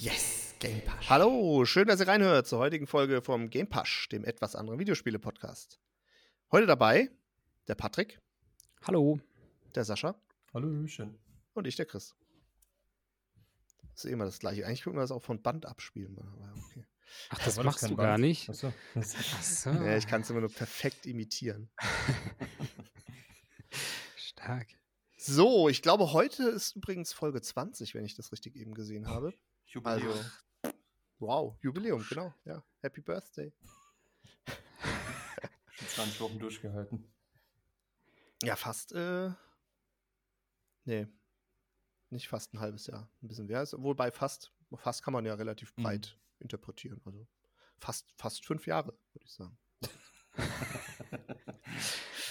Yes, Game Pass. Hallo, schön, dass ihr reinhört zur heutigen Folge vom Game Pass, dem etwas anderen Videospiele-Podcast. Heute dabei der Patrick. Hallo. Der Sascha. Hallo, schön. Und ich, der Chris. Das ist immer das Gleiche. Eigentlich könnte man das auch von Band abspielen. Aber okay. Ach, das, das machst du Band. gar nicht? Achso. Achso. Ja, ich kann es immer nur perfekt imitieren. Stark. So, ich glaube, heute ist übrigens Folge 20, wenn ich das richtig eben gesehen habe. Jubiläum. Also, wow, Jubiläum, genau. Ja, Happy Birthday. 20 Wochen durchgehalten. Ja, fast, äh, nee, nicht fast ein halbes Jahr, ein bisschen mehr. Wobei fast, fast kann man ja relativ mhm. breit mhm. interpretieren. Also fast, fast fünf Jahre, würde ich sagen.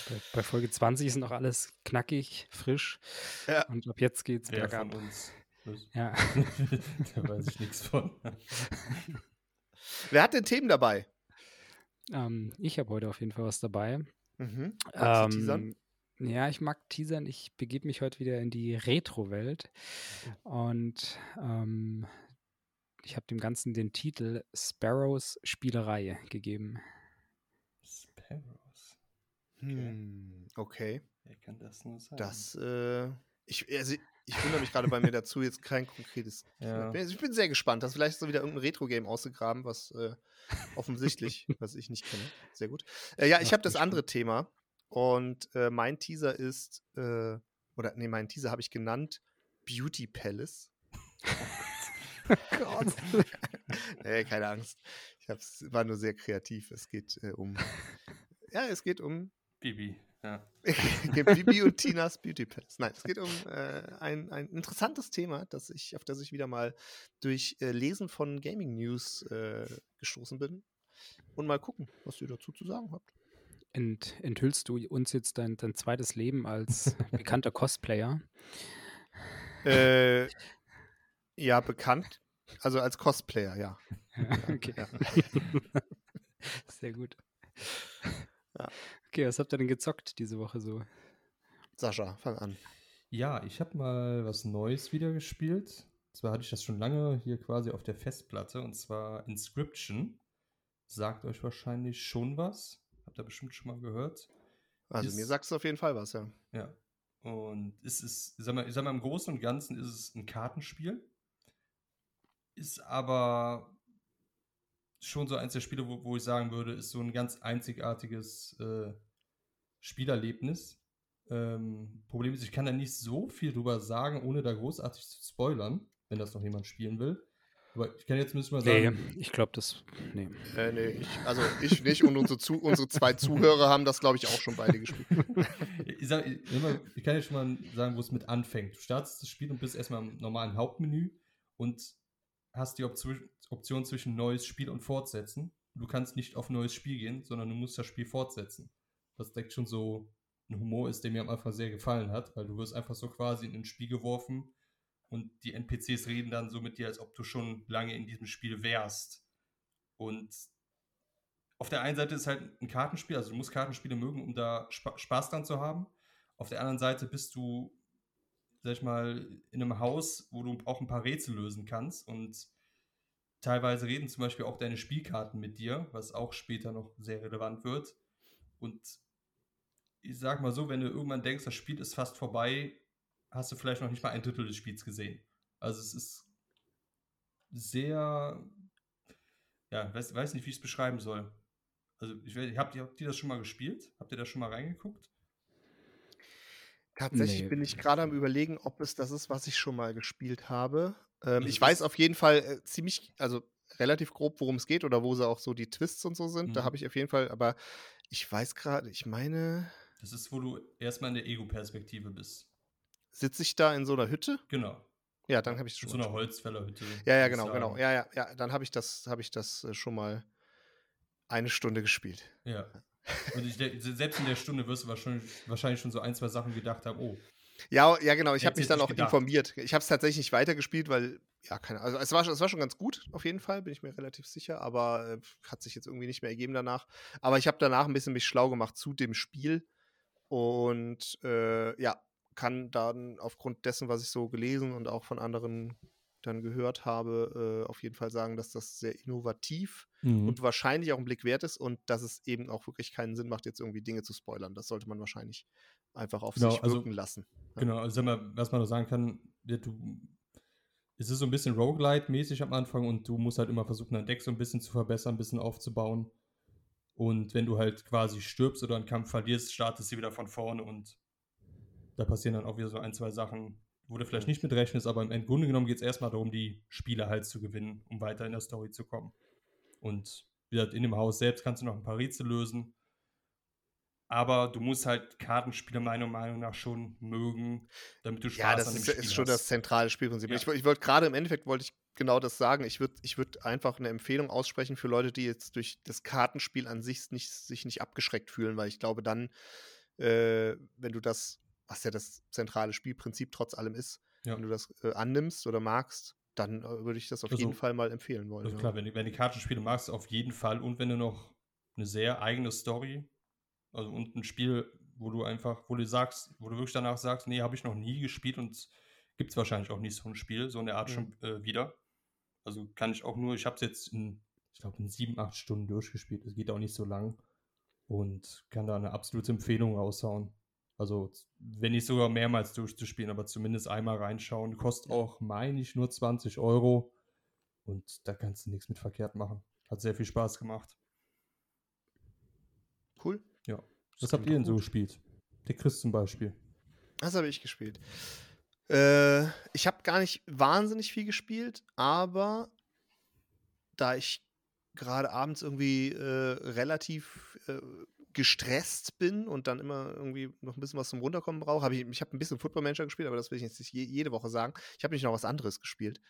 bei, bei, Folge 20 ist noch alles knackig, frisch. Ja. Und ab jetzt geht's Wer bergab. Von uns? Ja. da weiß ich nichts von. Wer hat denn Themen dabei? Ähm, ich habe heute auf jeden Fall was dabei. Mhm. Ähm, ja, ich mag teasern. Ich begebe mich heute wieder in die Retro-Welt. Und ähm, ich habe dem Ganzen den Titel Sparrows Spielerei gegeben. Sparrows. Okay. Hm, okay. Wer kann das nur sein? Das, äh, ich, also, ich wundere mich gerade bei mir dazu, jetzt kein konkretes. Ja. Ich bin sehr gespannt. Hast vielleicht so wieder irgendein Retro-Game ausgegraben, was äh, offensichtlich, was ich nicht kenne. Sehr gut. Äh, ja, ich habe das andere Thema. Und äh, mein Teaser ist, äh, oder nee, mein Teaser habe ich genannt Beauty Palace. oh Gott. nee, keine Angst. Ich war nur sehr kreativ. Es geht äh, um. Ja, es geht um. Bibi, ja. Bibi und Tinas Beauty Palace. Nein, es geht um äh, ein, ein interessantes Thema, das ich, auf das ich wieder mal durch äh, Lesen von Gaming News äh, gestoßen bin. Und mal gucken, was ihr dazu zu sagen habt ent, enthüllst du uns jetzt dein, dein zweites Leben als bekannter Cosplayer? Äh, ja, bekannt. Also als Cosplayer, ja. okay. Ja. Sehr gut. Ja. Okay, was habt ihr denn gezockt diese Woche so? Sascha, fang an. Ja, ich habe mal was Neues wieder gespielt. Zwar hatte ich das schon lange hier quasi auf der Festplatte und zwar Inscription. Sagt euch wahrscheinlich schon was. Habt ihr bestimmt schon mal gehört. Also ist, mir sagst du auf jeden Fall was, ja. Ja. Und es ist, ich sag, mal, ich sag mal, im Großen und Ganzen ist es ein Kartenspiel. Ist aber schon so eins der Spiele, wo, wo ich sagen würde, ist so ein ganz einzigartiges äh, Spielerlebnis. Ähm, Problem ist, ich kann da nicht so viel drüber sagen, ohne da großartig zu spoilern, wenn das noch jemand spielen will. Aber ich kann jetzt zumindest mal sagen. Nee, ich glaube, das. Nee. Äh, nee, ich, also ich nicht und unsere, zu, unsere zwei Zuhörer haben das, glaube ich, auch schon beide gespielt. ich, sag, ich, ich, kann jetzt schon mal sagen, wo es mit anfängt. Du startest das Spiel und bist erstmal im normalen Hauptmenü und hast die Option, zwischen neues Spiel und fortsetzen. Du kannst nicht auf neues Spiel gehen, sondern du musst das Spiel fortsetzen. Was deckt schon so ein Humor ist, der mir am Anfang sehr gefallen hat, weil du wirst einfach so quasi in ein Spiel geworfen und die NPCs reden dann so mit dir, als ob du schon lange in diesem Spiel wärst. Und auf der einen Seite ist halt ein Kartenspiel, also du musst Kartenspiele mögen, um da Sp Spaß dran zu haben. Auf der anderen Seite bist du, sag ich mal, in einem Haus, wo du auch ein paar Rätsel lösen kannst und teilweise reden zum Beispiel auch deine Spielkarten mit dir, was auch später noch sehr relevant wird. Und ich sag mal so, wenn du irgendwann denkst, das Spiel ist fast vorbei, hast du vielleicht noch nicht mal ein Drittel des Spiels gesehen. Also es ist sehr, ja, weiß, weiß nicht, wie ich es beschreiben soll. Also ich weiß, habt, habt ihr das schon mal gespielt? Habt ihr da schon mal reingeguckt? Tatsächlich nee. bin ich gerade am überlegen, ob es das ist, was ich schon mal gespielt habe. Ähm, ich weiß auf jeden Fall äh, ziemlich, also relativ grob, worum es geht oder wo sie auch so die Twists und so sind. Mhm. Da habe ich auf jeden Fall, aber ich weiß gerade, ich meine. Das ist, wo du erstmal in der Ego-Perspektive bist. Sitze ich da in so einer Hütte? Genau. Ja, dann habe ich es schon. So einer Holzfällerhütte. Ja, ja, genau, genau. Ja, ja, ja. Dann habe ich das, habe ich das äh, schon mal eine Stunde gespielt. Ja. Und ich, selbst in der Stunde wirst du wahrscheinlich, wahrscheinlich schon so ein, zwei Sachen gedacht haben, oh. Ja, ja, genau. Ich habe mich dann auch gedacht. informiert. Ich habe es tatsächlich nicht weitergespielt, weil, ja, keine Ahnung. Also, es war, es war schon ganz gut, auf jeden Fall, bin ich mir relativ sicher, aber äh, hat sich jetzt irgendwie nicht mehr ergeben danach. Aber ich habe danach ein bisschen mich schlau gemacht zu dem Spiel. Und äh, ja, kann dann aufgrund dessen, was ich so gelesen und auch von anderen dann gehört habe, äh, auf jeden Fall sagen, dass das sehr innovativ mhm. und wahrscheinlich auch ein Blick wert ist und dass es eben auch wirklich keinen Sinn macht, jetzt irgendwie Dinge zu spoilern. Das sollte man wahrscheinlich einfach auf genau, sich also wirken lassen. Ja. Genau, also mal, was man noch sagen kann, du, es ist so ein bisschen Roguelite-mäßig am Anfang und du musst halt immer versuchen, dein Deck so ein bisschen zu verbessern, ein bisschen aufzubauen. Und wenn du halt quasi stirbst oder einen Kampf verlierst, startest du wieder von vorne und da passieren dann auch wieder so ein, zwei Sachen, wo du vielleicht nicht mit rechnest, aber im Grunde genommen geht es erstmal darum, die Spiele halt zu gewinnen, um weiter in der Story zu kommen. Und wie gesagt, in dem Haus selbst kannst du noch ein paar Rätsel lösen. Aber du musst halt Kartenspiele meiner Meinung nach schon mögen, damit du Spaß ja, das an dem ist, Spiel ist schon hast. das zentrale Spielprinzip. Ja. Ich, ich wollte gerade im Endeffekt wollte ich genau das sagen. Ich würde ich würd einfach eine Empfehlung aussprechen für Leute, die jetzt durch das Kartenspiel an sich nicht, sich nicht abgeschreckt fühlen, weil ich glaube, dann, äh, wenn du das was ja das zentrale Spielprinzip trotz allem ist, ja. wenn du das äh, annimmst oder magst, dann äh, würde ich das auf also, jeden Fall mal empfehlen wollen. Also klar, wenn, du, wenn die Kartenspiele magst, auf jeden Fall. Und wenn du noch eine sehr eigene Story, also und ein Spiel, wo du einfach, wo du sagst, wo du wirklich danach sagst, nee, habe ich noch nie gespielt und gibt es wahrscheinlich auch nicht so ein Spiel, so eine Art mhm. schon äh, wieder. Also kann ich auch nur, ich habe es jetzt in, ich glaube, in sieben, acht Stunden durchgespielt. Es geht auch nicht so lang und kann da eine absolute Empfehlung raushauen. Also, wenn nicht sogar mehrmals durchzuspielen, aber zumindest einmal reinschauen. Kostet auch, meine ich, nur 20 Euro. Und da kannst du nichts mit verkehrt machen. Hat sehr viel Spaß gemacht. Cool. Ja. Was habt ihr denn so gespielt? Der Chris zum Beispiel. Das habe ich gespielt. Äh, ich habe gar nicht wahnsinnig viel gespielt, aber da ich gerade abends irgendwie äh, relativ äh, gestresst bin und dann immer irgendwie noch ein bisschen was zum Runterkommen brauche, habe ich, ich habe ein bisschen Football Manager gespielt, aber das will ich jetzt nicht jede Woche sagen. Ich habe nicht noch was anderes gespielt.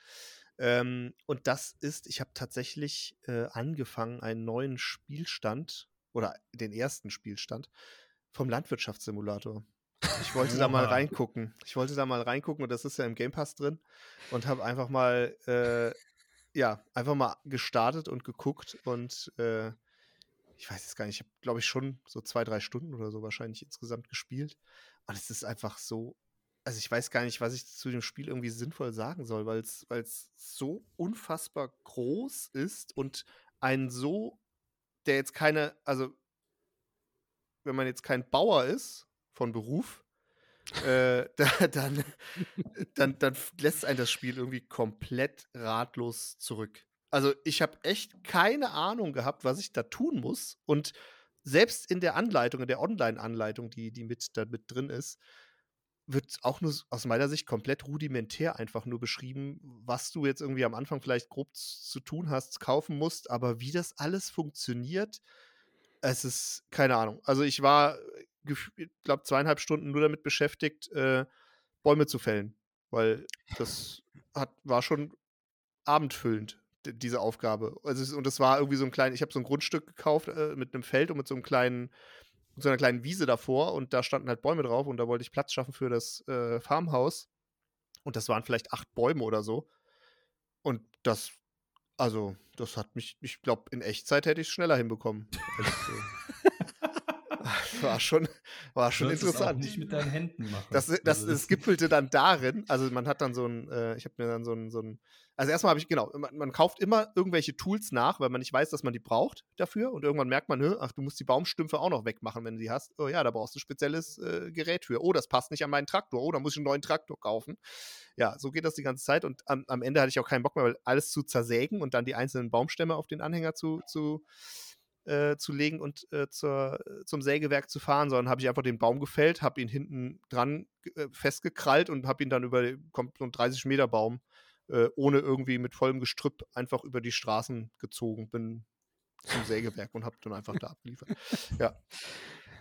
Ähm, und das ist, ich habe tatsächlich äh, angefangen, einen neuen Spielstand oder den ersten Spielstand vom Landwirtschaftssimulator. Ich wollte da mal reingucken. Ich wollte da mal reingucken und das ist ja im Game Pass drin und habe einfach mal, äh, ja, einfach mal gestartet und geguckt und äh, ich weiß es gar nicht, ich habe, glaube ich, schon so zwei, drei Stunden oder so wahrscheinlich insgesamt gespielt. Und es ist einfach so, also ich weiß gar nicht, was ich zu dem Spiel irgendwie sinnvoll sagen soll, weil es so unfassbar groß ist und ein so, der jetzt keine, also wenn man jetzt kein Bauer ist von Beruf, äh, dann, dann, dann lässt ein das Spiel irgendwie komplett ratlos zurück. Also ich habe echt keine Ahnung gehabt, was ich da tun muss. Und selbst in der Anleitung, in der Online-Anleitung, die, die mit da mit drin ist, wird auch nur aus meiner Sicht komplett rudimentär einfach nur beschrieben, was du jetzt irgendwie am Anfang vielleicht grob zu tun hast, kaufen musst, aber wie das alles funktioniert, es ist keine Ahnung. Also ich war, ich glaube, zweieinhalb Stunden nur damit beschäftigt, äh, Bäume zu fällen, weil das hat, war schon abendfüllend diese Aufgabe. Also, und das war irgendwie so ein kleines, ich habe so ein Grundstück gekauft äh, mit einem Feld und mit so einem kleinen, mit so einer kleinen Wiese davor und da standen halt Bäume drauf und da wollte ich Platz schaffen für das äh, Farmhaus. Und das waren vielleicht acht Bäume oder so. Und das, also, das hat mich, ich glaube, in Echtzeit hätte ich es schneller hinbekommen. war schon, war schon interessant. Das nicht mit deinen Händen machen. Das, das, das, das gipfelte dann darin, also man hat dann so ein, äh, ich habe mir dann so ein, so ein also erstmal habe ich, genau, man, man, kauft immer irgendwelche Tools nach, weil man nicht weiß, dass man die braucht dafür. Und irgendwann merkt man, ach, du musst die Baumstümpfe auch noch wegmachen, wenn du die hast. Oh ja, da brauchst du ein spezielles äh, Gerät für. Oh, das passt nicht an meinen Traktor. Oh, da muss ich einen neuen Traktor kaufen. Ja, so geht das die ganze Zeit. Und am, am Ende hatte ich auch keinen Bock mehr, alles zu zersägen und dann die einzelnen Baumstämme auf den Anhänger zu, zu äh, zu legen und äh, zur, zum Sägewerk zu fahren, sondern habe ich einfach den Baum gefällt, habe ihn hinten dran äh, festgekrallt und habe ihn dann über kommt so ein 30 Meter Baum äh, ohne irgendwie mit vollem Gestrüpp einfach über die Straßen gezogen bin zum Sägewerk und habe dann einfach da abgeliefert. Ja.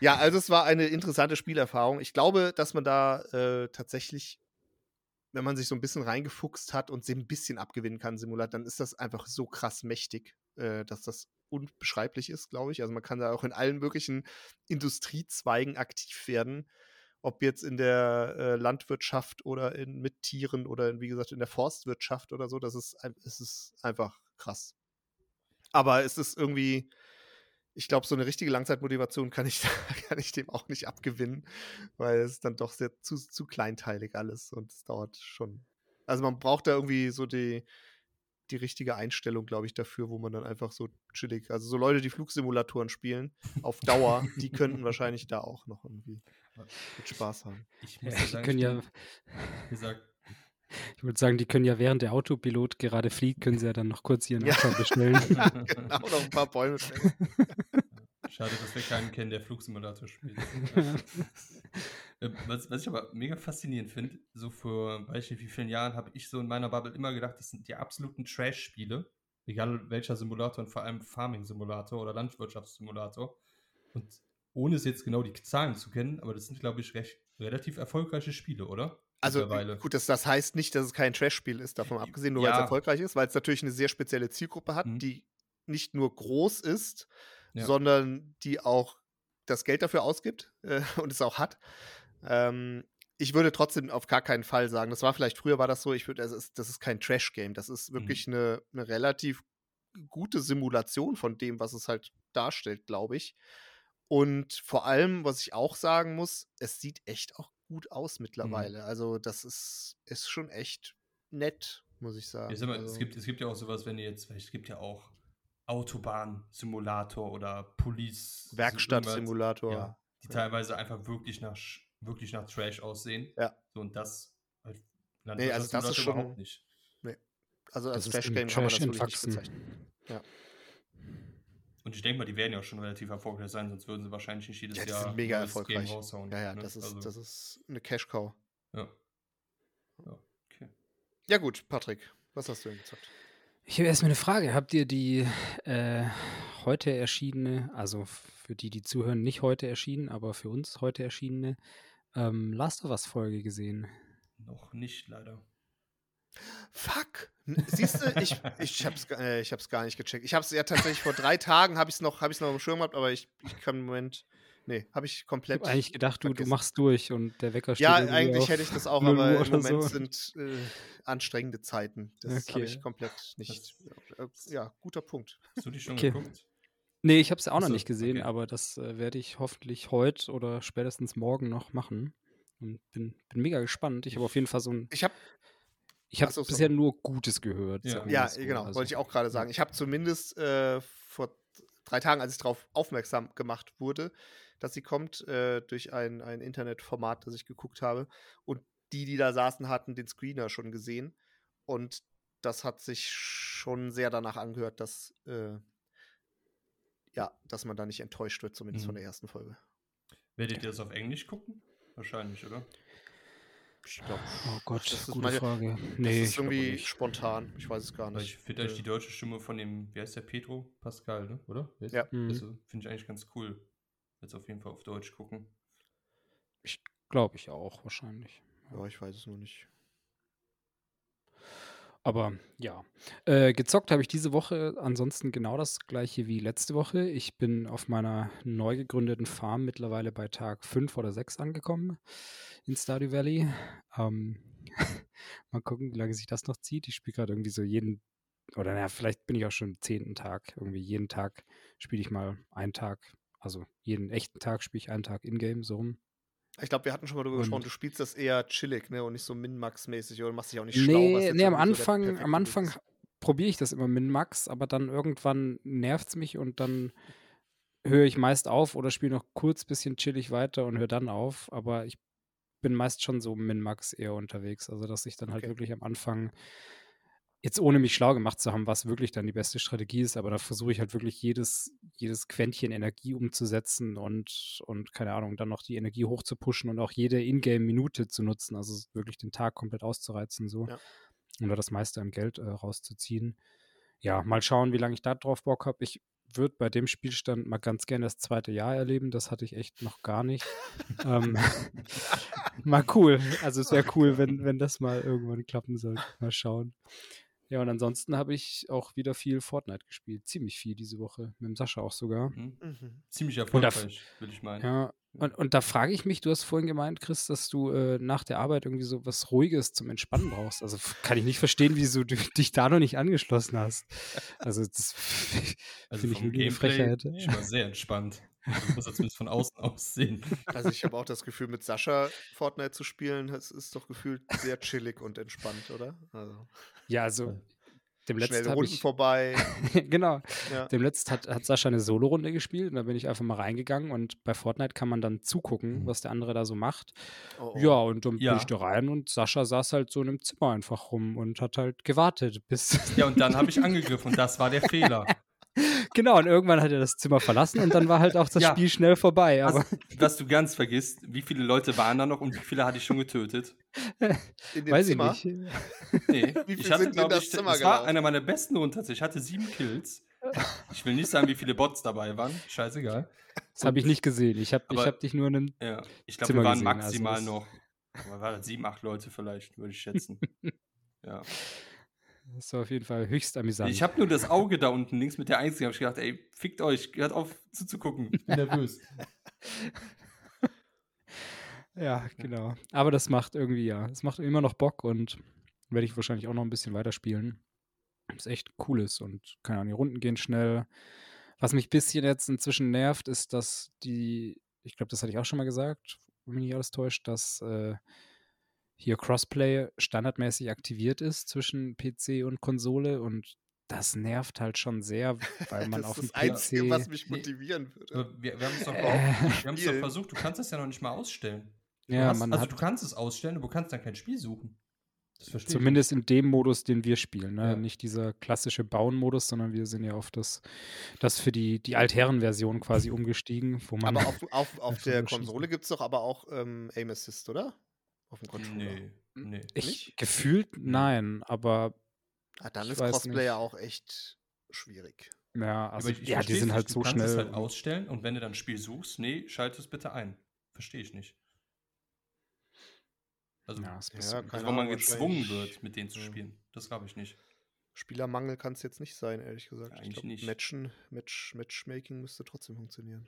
Ja, also es war eine interessante Spielerfahrung. Ich glaube, dass man da äh, tatsächlich, wenn man sich so ein bisschen reingefuchst hat und sie ein bisschen abgewinnen kann, Simulat, dann ist das einfach so krass mächtig, äh, dass das unbeschreiblich ist, glaube ich. Also man kann da auch in allen möglichen Industriezweigen aktiv werden ob jetzt in der äh, Landwirtschaft oder in, mit Tieren oder in, wie gesagt in der Forstwirtschaft oder so, das ist, es ist einfach krass. Aber es ist irgendwie, ich glaube, so eine richtige Langzeitmotivation kann ich, kann ich dem auch nicht abgewinnen, weil es dann doch sehr zu, zu kleinteilig alles und es dauert schon Also man braucht da irgendwie so die, die richtige Einstellung, glaube ich, dafür, wo man dann einfach so chillig, also so Leute, die Flugsimulatoren spielen, auf Dauer, die könnten wahrscheinlich da auch noch irgendwie mit Spaß haben. Ich muss ja, sagen, können ja, gesagt. Ich würde sagen, die können ja während der Autopilot gerade fliegt, können sie ja dann noch kurz ihren ja. Auto bestellen. genau, noch ein paar Bäume stellen. Schade, dass wir keinen kennen, der Flugsimulator spielt. Äh, was, was ich aber mega faszinierend finde, so vor, weiß ich nicht, wie vielen Jahren habe ich so in meiner Bubble immer gedacht, das sind die absoluten Trash-Spiele. Egal welcher Simulator und vor allem Farming-Simulator oder Landwirtschaftssimulator. Und ohne es jetzt genau die Zahlen zu kennen, aber das sind, glaube ich, recht, relativ erfolgreiche Spiele, oder? Also gut, das, das heißt nicht, dass es kein Trash-Spiel ist, davon abgesehen, nur ja. weil es erfolgreich ist, weil es natürlich eine sehr spezielle Zielgruppe hat, mhm. die nicht nur groß ist, ja. sondern die auch das Geld dafür ausgibt äh, und es auch hat. Ähm, ich würde trotzdem auf gar keinen Fall sagen, das war vielleicht früher war das so, ich würde, das ist, das ist kein Trash-Game, das ist wirklich mhm. eine, eine relativ gute Simulation von dem, was es halt darstellt, glaube ich. Und vor allem, was ich auch sagen muss, es sieht echt auch gut aus mhm. mittlerweile. Mhm. Also, das ist, ist schon echt nett, muss ich sagen. Ja, mal, also, es, gibt, es gibt ja auch sowas, wenn ihr jetzt, es gibt ja auch Autobahn-Simulator oder Police. Werkstatt-Simulator. Ja, die ja. teilweise einfach wirklich nach, wirklich nach Trash aussehen. Ja. So, und das halt, nee, also das ist schon überhaupt nicht. Nee. Also als Trash-Game kann man das wirklich nicht bezeichnen. Ja. Und ich denke mal, die werden ja auch schon relativ erfolgreich sein, sonst würden sie wahrscheinlich nicht jedes ja, Jahr sind mega erfolgreich. raushauen. Ja, ja, ne? das, ist, also, das ist eine Cash-Cow. Ja. ja. Okay. Ja, gut, Patrick, was hast du denn gezockt? Ich habe erstmal eine Frage. Habt ihr die äh, heute erschienene, also für die, die zuhören, nicht heute erschienen, aber für uns heute erschienene ähm, Last of Us-Folge gesehen? Noch nicht, leider. Fuck. Siehst du, ich, ich hab's, äh, ich hab's gar nicht gecheckt. Ich hab's ja tatsächlich vor drei Tagen, habe ich es noch, hab noch im Schirm gehabt, aber ich, ich kann im Moment. Nee, habe ich komplett. Ich hab eigentlich gedacht, du, du machst durch und der Wecker steht. Ja, eigentlich hätte ich das auch, aber im Moment so. sind äh, anstrengende Zeiten. Das okay. habe ich komplett nicht. Das äh, ja, guter Punkt. Hast du die schon okay. geguckt? Nee, ich habe es auch noch nicht gesehen, okay. aber das äh, werde ich hoffentlich heute oder spätestens morgen noch machen. Und bin, bin mega gespannt. Ich habe auf jeden Fall so ein. Ich habe ich habe bisher nur Gutes gehört. Ja, ja so. genau, also, wollte ich auch gerade sagen. Ich habe zumindest äh, vor drei Tagen, als ich darauf aufmerksam gemacht wurde, dass sie kommt, äh, durch ein, ein Internetformat, das ich geguckt habe. Und die, die da saßen, hatten den Screener schon gesehen. Und das hat sich schon sehr danach angehört, dass, äh, ja, dass man da nicht enttäuscht wird, zumindest mhm. von der ersten Folge. Werdet ihr das auf Englisch gucken? Wahrscheinlich, oder? Ich glaube. Oh Gott, das ist gute meine, Frage. Nee, das ist irgendwie spontan. Ich weiß es gar nicht. Ich finde eigentlich die deutsche Stimme von dem, wie heißt der, Pedro Pascal, ne? oder? Ja. Mhm. Also, finde ich eigentlich ganz cool. Jetzt auf jeden Fall auf Deutsch gucken. Ich glaube ich auch, wahrscheinlich. Ja, ich weiß es nur nicht. Aber ja, äh, gezockt habe ich diese Woche ansonsten genau das gleiche wie letzte Woche. Ich bin auf meiner neu gegründeten Farm mittlerweile bei Tag 5 oder 6 angekommen in Stardew Valley. Ähm, mal gucken, wie lange sich das noch zieht. Ich spiele gerade irgendwie so jeden, oder naja, vielleicht bin ich auch schon am zehnten Tag. Irgendwie jeden Tag spiele ich mal einen Tag, also jeden echten Tag spiele ich einen Tag in-game, so rum. Ich glaube, wir hatten schon mal darüber gesprochen, du spielst das eher chillig, ne? Und nicht so Min-Max-mäßig oder machst dich auch nicht nee, schlau. Nee, am Anfang, so am Anfang probiere ich das immer Min-Max, aber dann irgendwann nervt es mich und dann höre ich meist auf oder spiele noch kurz bisschen chillig weiter und höre dann auf. Aber ich bin meist schon so Min-Max eher unterwegs. Also, dass ich dann halt wirklich am Anfang, jetzt ohne mich schlau gemacht zu haben, was wirklich dann die beste Strategie ist, aber da versuche ich halt wirklich jedes, jedes Quäntchen Energie umzusetzen und, und keine Ahnung, dann noch die Energie hochzupuschen und auch jede Ingame-Minute zu nutzen, also wirklich den Tag komplett auszureizen, so. Ja. Oder das meiste an Geld äh, rauszuziehen. Ja, mal schauen, wie lange ich da drauf Bock habe. Ich würde bei dem Spielstand mal ganz gerne das zweite Jahr erleben. Das hatte ich echt noch gar nicht. ähm, mal cool. Also es wäre cool, wenn, wenn das mal irgendwann klappen soll. Mal schauen. Ja, und ansonsten habe ich auch wieder viel Fortnite gespielt. Ziemlich viel diese Woche. Mit dem Sascha auch sogar. Mhm. Mhm. Ziemlich erfolgreich, würde ich meinen. Ja, und, und da frage ich mich, du hast vorhin gemeint, Chris, dass du äh, nach der Arbeit irgendwie so was Ruhiges zum Entspannen brauchst. Also kann ich nicht verstehen, wieso du dich da noch nicht angeschlossen hast. Also das also finde ich eine Frechheit. Ich war sehr entspannt. So muss er zumindest von außen aussehen. Also ich habe auch das Gefühl, mit Sascha Fortnite zu spielen, das ist doch gefühlt sehr chillig und entspannt, oder? Also. Ja, also dem letzten Runden ich, vorbei. genau. Ja. Dem letzten hat, hat Sascha eine Solo-Runde gespielt und da bin ich einfach mal reingegangen und bei Fortnite kann man dann zugucken, Mhm. was der andere da so macht. Oh, oh. Ja, und dann Ja. bin ich da rein und Sascha saß halt so in einem Zimmer einfach rum und hat halt gewartet, bis. Ja, und dann habe ich angegriffen und das war der Fehler. genau, und irgendwann hat er das Zimmer verlassen und dann war halt auch das Ja. Spiel schnell vorbei. Aber Was, was du ganz vergisst, wie viele Leute waren da noch und wie viele hatte ich schon getötet? In dem weiß Zimmer. ich nicht. Nee, Wie viel ich hatte, sind in glaub das ich, Zimmer das war einer meiner besten Runden tatsächlich. Ich hatte sieben Kills. Ich will nicht sagen, wie viele Bots dabei waren. Scheißegal. Das habe ich nicht gesehen. Ich habe hab dich nur in einem. Ja, ich glaube, wir waren gesehen, also maximal das- noch, aber war das sieben, acht Leute vielleicht, würde ich schätzen. ja. Das war auf jeden Fall höchst amüsant. Ich habe nur das Auge da unten links mit der Einzigen, habe ich gedacht, ey, fickt euch, hört auf zuzugucken. Ich bin nervös. Ja, genau. Aber das macht irgendwie, ja, es macht immer noch Bock und werde ich wahrscheinlich auch noch ein bisschen weiterspielen. Das echt cool ist und keine Ahnung, die Runden gehen schnell. Was mich ein bisschen jetzt inzwischen nervt, ist, dass die, ich glaube, das hatte ich auch schon mal gesagt, wenn mich nicht alles täuscht, dass äh, hier Crossplay standardmäßig aktiviert ist zwischen PC und Konsole und das nervt halt schon sehr, weil man das auf ist dem das Einzige, PC. was mich motivieren würde. Wir, wir haben es doch, Äh. wir haben es doch versucht, du kannst es ja noch nicht mal ausstellen. Du ja, hast, man also hat du kannst es ausstellen, aber du kannst dann kein Spiel suchen. Das verstehe Zumindest in dem Modus, den wir spielen. Ne? Ja. Nicht dieser klassische Bauen-Modus, sondern wir sind ja auf das, das für die, die Altherren-Version quasi umgestiegen, wo man. Aber auf, auf, auf einfach der. Konsole gibt es doch aber auch ähm, Aim Assist, oder? Auf dem. Controller. Nee, nee. ich, nicht? gefühlt nein, aber Ah, dann Ich ist nicht. ja auch echt schwierig. ja, also, aber ich, ich ja, die sind nicht. halt du so kannst schnell. es halt ausstellen und wenn du dann ein Spiel suchst, nee, schalte es bitte ein. Verstehe ich nicht. Also, ja, ist ein Ja, also wo man gezwungen wird, mit denen zu Ja. spielen. Das habe ich nicht. Spielermangel kann es jetzt nicht sein, ehrlich gesagt. Eigentlich ich glaub, nicht. Matchen, Match, Matchmaking müsste trotzdem funktionieren.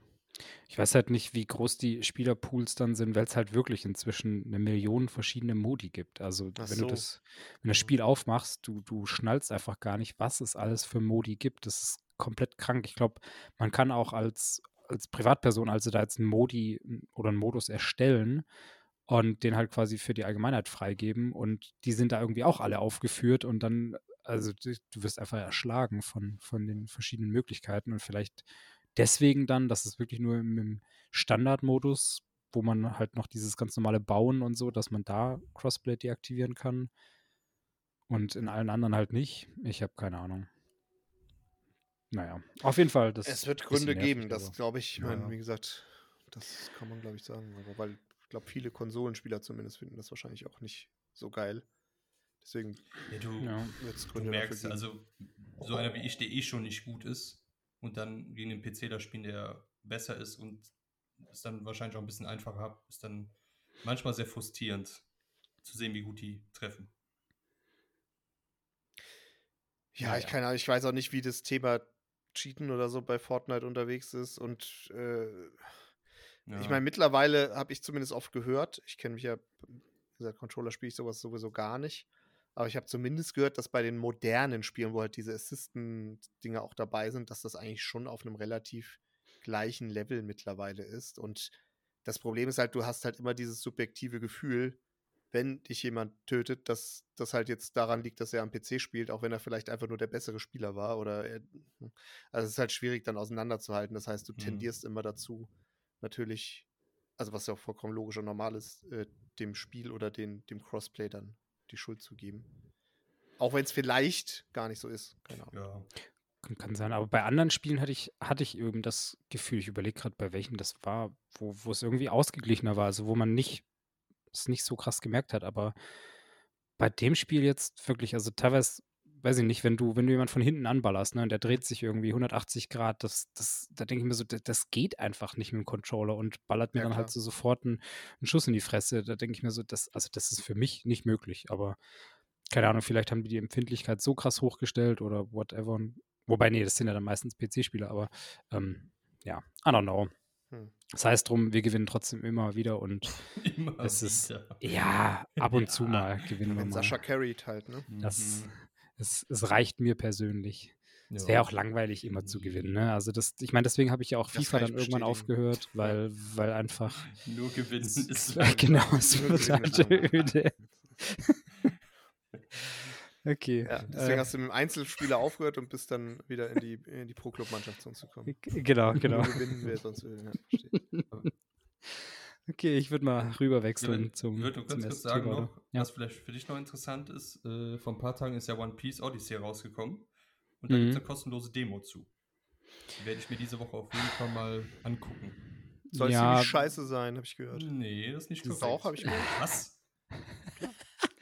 Ich weiß halt nicht, wie groß die Spielerpools dann sind, weil es halt wirklich inzwischen eine Million verschiedene Modi gibt. Also Ach wenn so. du das, wenn das. Spiel aufmachst, du, du schnallst einfach gar nicht, was es alles für Modi gibt. Das ist komplett krank. Ich glaube, man kann auch als, als Privatperson also da jetzt einen Modi oder einen Modus erstellen und den halt quasi für die Allgemeinheit freigeben und die sind da irgendwie auch alle aufgeführt und dann, also du du wirst einfach erschlagen von, von den verschiedenen Möglichkeiten und vielleicht deswegen dann, dass es wirklich nur im, im Standardmodus, wo man halt noch dieses ganz normale Bauen und so, dass man da Crossplay deaktivieren kann und in allen anderen halt nicht. Ich habe keine Ahnung. Naja, auf jeden Fall. Das es wird Gründe nervig, geben, das glaube ich. Ich Ja, meine, ja. wie gesagt, das kann man, glaube ich, sagen. Aber weil ich glaube, viele Konsolenspieler zumindest finden das wahrscheinlich auch nicht so geil. Deswegen Ja, du, Ja. wird es du Gründe merkst, dafür geben. also so einer wie ich, der eh schon nicht gut ist und dann gegen den PC da spielen, der besser ist und es dann wahrscheinlich auch ein bisschen einfacher hat, ist dann manchmal sehr frustrierend zu sehen, wie gut die treffen. Ja, ich Naja. keine Ahnung, ich weiß auch nicht, wie das Thema Cheaten oder so bei Fortnite unterwegs ist. Und äh, Ja. ich meine, mittlerweile habe ich zumindest oft gehört, ich kenne mich ja, wie gesagt, Controller spiele ich sowas sowieso gar nicht. Aber ich habe zumindest gehört, dass bei den modernen Spielen, wo halt diese Assistant-Dinge auch dabei sind, dass das eigentlich schon auf einem relativ gleichen Level mittlerweile ist. Und das Problem ist halt, du hast halt immer dieses subjektive Gefühl, wenn dich jemand tötet, dass das halt jetzt daran liegt, dass er am PC spielt, auch wenn er vielleicht einfach nur der bessere Spieler war. Oder er, also es ist halt schwierig dann auseinanderzuhalten. Das heißt, du Mhm. tendierst immer dazu, natürlich, also was ja auch vollkommen logisch und normal ist, äh, dem Spiel oder den, dem Crossplay dann die Schuld zu geben. Auch wenn es vielleicht gar nicht so ist. Keine Ahnung. ja. Kann, sein, aber bei anderen Spielen hatte ich, hatte ich eben das Gefühl, ich überlege gerade, bei welchen das war, wo, wo es irgendwie ausgeglichener war, also wo man nicht, es nicht so krass gemerkt hat, aber bei dem Spiel jetzt wirklich, also teilweise, weiß ich nicht, wenn du, wenn du jemand von hinten anballerst, ne, und der dreht sich irgendwie 180 Grad, das, das, da denke ich mir so, das, das geht einfach nicht mit dem Controller und ballert mir Ja, dann halt klar. so sofort einen, einen Schuss in die Fresse. Da denke ich mir so, das, also das ist für mich nicht möglich, aber keine Ahnung, vielleicht haben die die Empfindlichkeit so krass hochgestellt oder whatever. Wobei, nee, das sind ja dann meistens PC-Spieler, aber ähm, ja, I don't know. Hm. Das heißt drum, wir gewinnen trotzdem immer wieder und Immer Es ist- wieder. ja, ab und Ja. zu mal gewinnen wir mal. Sascha carried halt, ne? Das, Mhm. Es, es reicht mir persönlich. Es wäre auch langweilig, immer zu gewinnen. Ne? Also das, ich meine, deswegen habe ich ja auch FIFA dann irgendwann aufgehört, weil, weil einfach. Nur gewinnen ist. Genau, es wird halt öde. okay. Ja, deswegen äh, hast du mit dem Einzelspieler aufgehört und bist dann wieder in die, in die Pro-Club-Mannschaft zu kommen. Genau, genau. Nur gewinnen wir sonst öde. Ja, Okay, ich würde mal rüberwechseln ja, zum. Ich würde ganz kurz sagen noch, ja. was vielleicht für dich noch interessant ist. Äh, vor ein paar Tagen ist ja One Piece Odyssey rausgekommen. Und da mhm. gibt es eine kostenlose Demo zu. Die werde ich mir diese Woche auf jeden Fall mal angucken. Soll ja. ziemlich scheiße sein, habe ich gehört. Nee, das ist nicht korrekt. Auch, habe ich gehört. Was?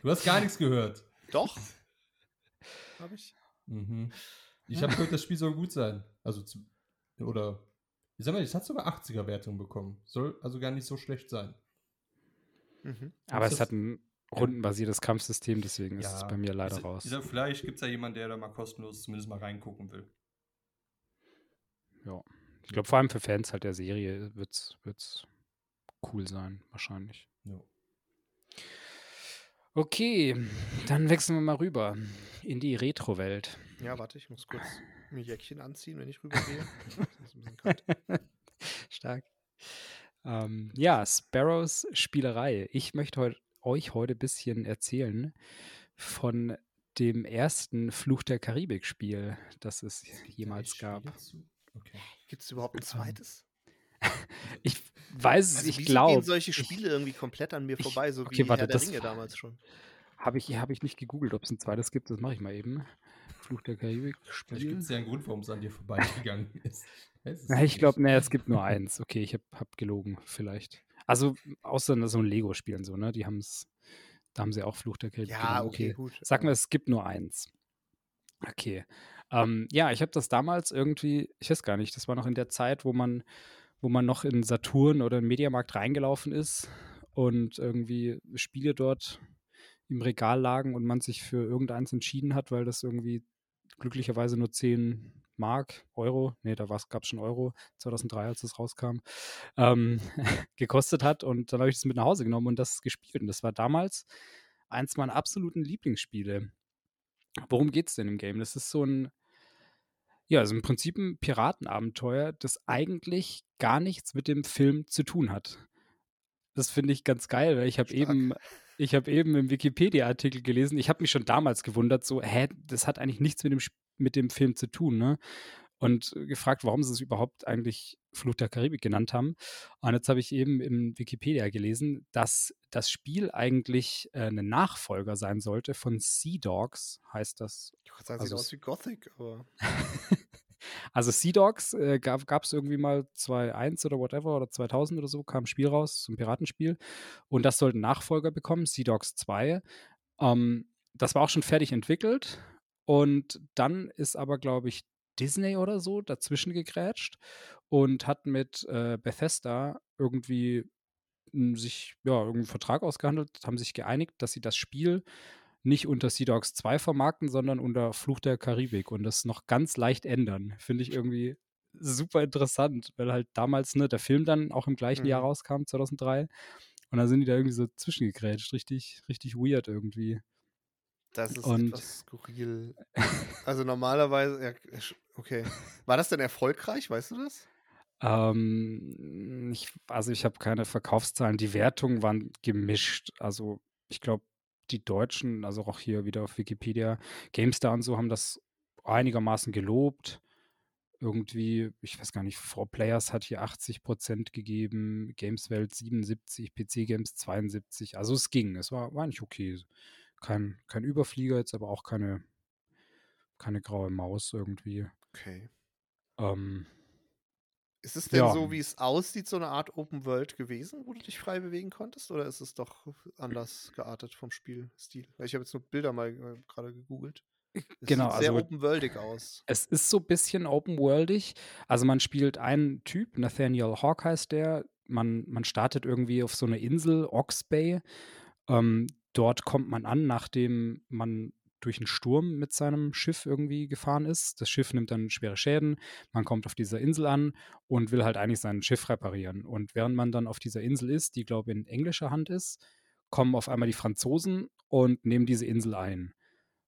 Du hast gar nichts gehört. Doch. Habe ich. Mhm. Ich habe gehört, das Spiel soll gut sein. Also, zu, oder ich sag mal, es hat sogar 80er-Wertung bekommen. Soll also gar nicht so schlecht sein. Mhm. Aber es hat ein rundenbasiertes Kampfsystem, deswegen ja, ist es bei mir leider raus. Sag, vielleicht gibt es ja jemanden, der da mal kostenlos zumindest mal reingucken will. Ja. Ich glaube, vor allem für Fans halt der Serie wird es cool sein, wahrscheinlich. Ja. Okay, dann wechseln wir mal rüber in die Retro-Welt. Ja, warte, ich muss kurz mir Jäckchen anziehen, wenn ich rübergehe. Stark. Ähm, ja, Sparrows Spielerei. Ich möchte heut, euch heute ein bisschen erzählen von dem ersten Fluch der Karibik-Spiel, das es jemals gab. Okay. Gibt es überhaupt ein zweites? ich weiß es, also, ich glaube. gehen solche Spiele ich, irgendwie komplett an mir vorbei, so okay, wie warte, Herr der Ringe damals schon. Habe ich, hab ich nicht gegoogelt, ob es ein zweites gibt, das mache ich mal eben. Fluch der Karibik spielen. Vielleicht gibt es ja einen Grund, warum es an dir vorbeigegangen ist. Ja, ich glaube, nee, es gibt nur eins. Okay, ich habe hab gelogen, vielleicht. Also, außer so ein Lego-Spielen so, ne? Die haben es, da haben sie auch Fluch der Karibik. Ja, okay, okay, gut. Sag mal, es gibt nur eins. Okay. Ähm, ja, ich habe das damals irgendwie, ich weiß gar nicht, das war noch in der Zeit, wo man, wo man noch in Saturn oder in den Mediamarkt reingelaufen ist und irgendwie Spiele dort im Regal lagen und man sich für irgendeins entschieden hat, weil das irgendwie glücklicherweise nur 10 Mark, Euro, nee, da gab es schon Euro, 2003, als es rauskam, ähm, gekostet hat. Und dann habe ich das mit nach Hause genommen und das gespielt. Und das war damals eins meiner absoluten Lieblingsspiele. Worum geht es denn im Game? Das ist so ein, ja, also im Prinzip ein Piratenabenteuer, das eigentlich gar nichts mit dem Film zu tun hat. Das finde ich ganz geil, weil ich habe eben ich habe eben im Wikipedia-Artikel gelesen, ich habe mich schon damals gewundert, so, hä, das hat eigentlich nichts mit dem, mit dem Film zu tun, ne? Und gefragt, warum sie es überhaupt eigentlich Flucht der Karibik genannt haben. Und jetzt habe ich eben im Wikipedia gelesen, dass das Spiel eigentlich äh, ein Nachfolger sein sollte von Sea Dogs, heißt das. Ich würde sagen, also, sieht aus wie Gothic, aber. Also Sea Dogs äh, gab es irgendwie mal 2.1 oder whatever oder 2000 oder so, kam ein Spiel raus, so ein Piratenspiel. Und das sollte Nachfolger bekommen, Sea Dogs 2. Ähm, das war auch schon fertig entwickelt. Und dann ist aber, glaube ich, Disney oder so dazwischen gegrätscht und hat mit äh, Bethesda irgendwie sich ja irgendeinen Vertrag ausgehandelt, haben sich geeinigt, dass sie das Spiel nicht unter Sea Dogs 2 vermarkten, sondern unter Fluch der Karibik und das noch ganz leicht ändern. Finde ich irgendwie super interessant, weil halt damals ne, der Film dann auch im gleichen mhm. Jahr rauskam, 2003. Und dann sind die da irgendwie so zwischengegrätscht. Richtig, richtig weird irgendwie. Das ist und etwas skurril. Also normalerweise, ja, okay. War das denn erfolgreich, weißt du das? Ähm, ich, also ich habe keine Verkaufszahlen. Die Wertungen waren gemischt. Also ich glaube, die Deutschen, also auch hier wieder auf Wikipedia, GameStar und so haben das einigermaßen gelobt. Irgendwie, ich weiß gar nicht, 4Players hat hier 80 Prozent gegeben, Gameswelt 77, PC Games 72. Also es ging, es war, war nicht okay. Kein, kein Überflieger jetzt, aber auch keine, keine graue Maus irgendwie. Okay. Ähm, ist es denn ja. so, wie es aussieht, so eine Art Open World gewesen, wo du dich frei bewegen konntest? Oder ist es doch anders geartet vom Spielstil? Ich habe jetzt nur Bilder mal äh, gerade gegoogelt. Es genau, sieht sehr also, open worldig aus. Es ist so ein bisschen open worldig. Also man spielt einen Typ, Nathaniel Hawk heißt der. Man, man startet irgendwie auf so einer Insel, Ox Bay. Ähm, dort kommt man an, nachdem man durch einen Sturm mit seinem Schiff irgendwie gefahren ist. Das Schiff nimmt dann schwere Schäden. Man kommt auf dieser Insel an und will halt eigentlich sein Schiff reparieren. Und während man dann auf dieser Insel ist, die glaube ich in englischer Hand ist, kommen auf einmal die Franzosen und nehmen diese Insel ein.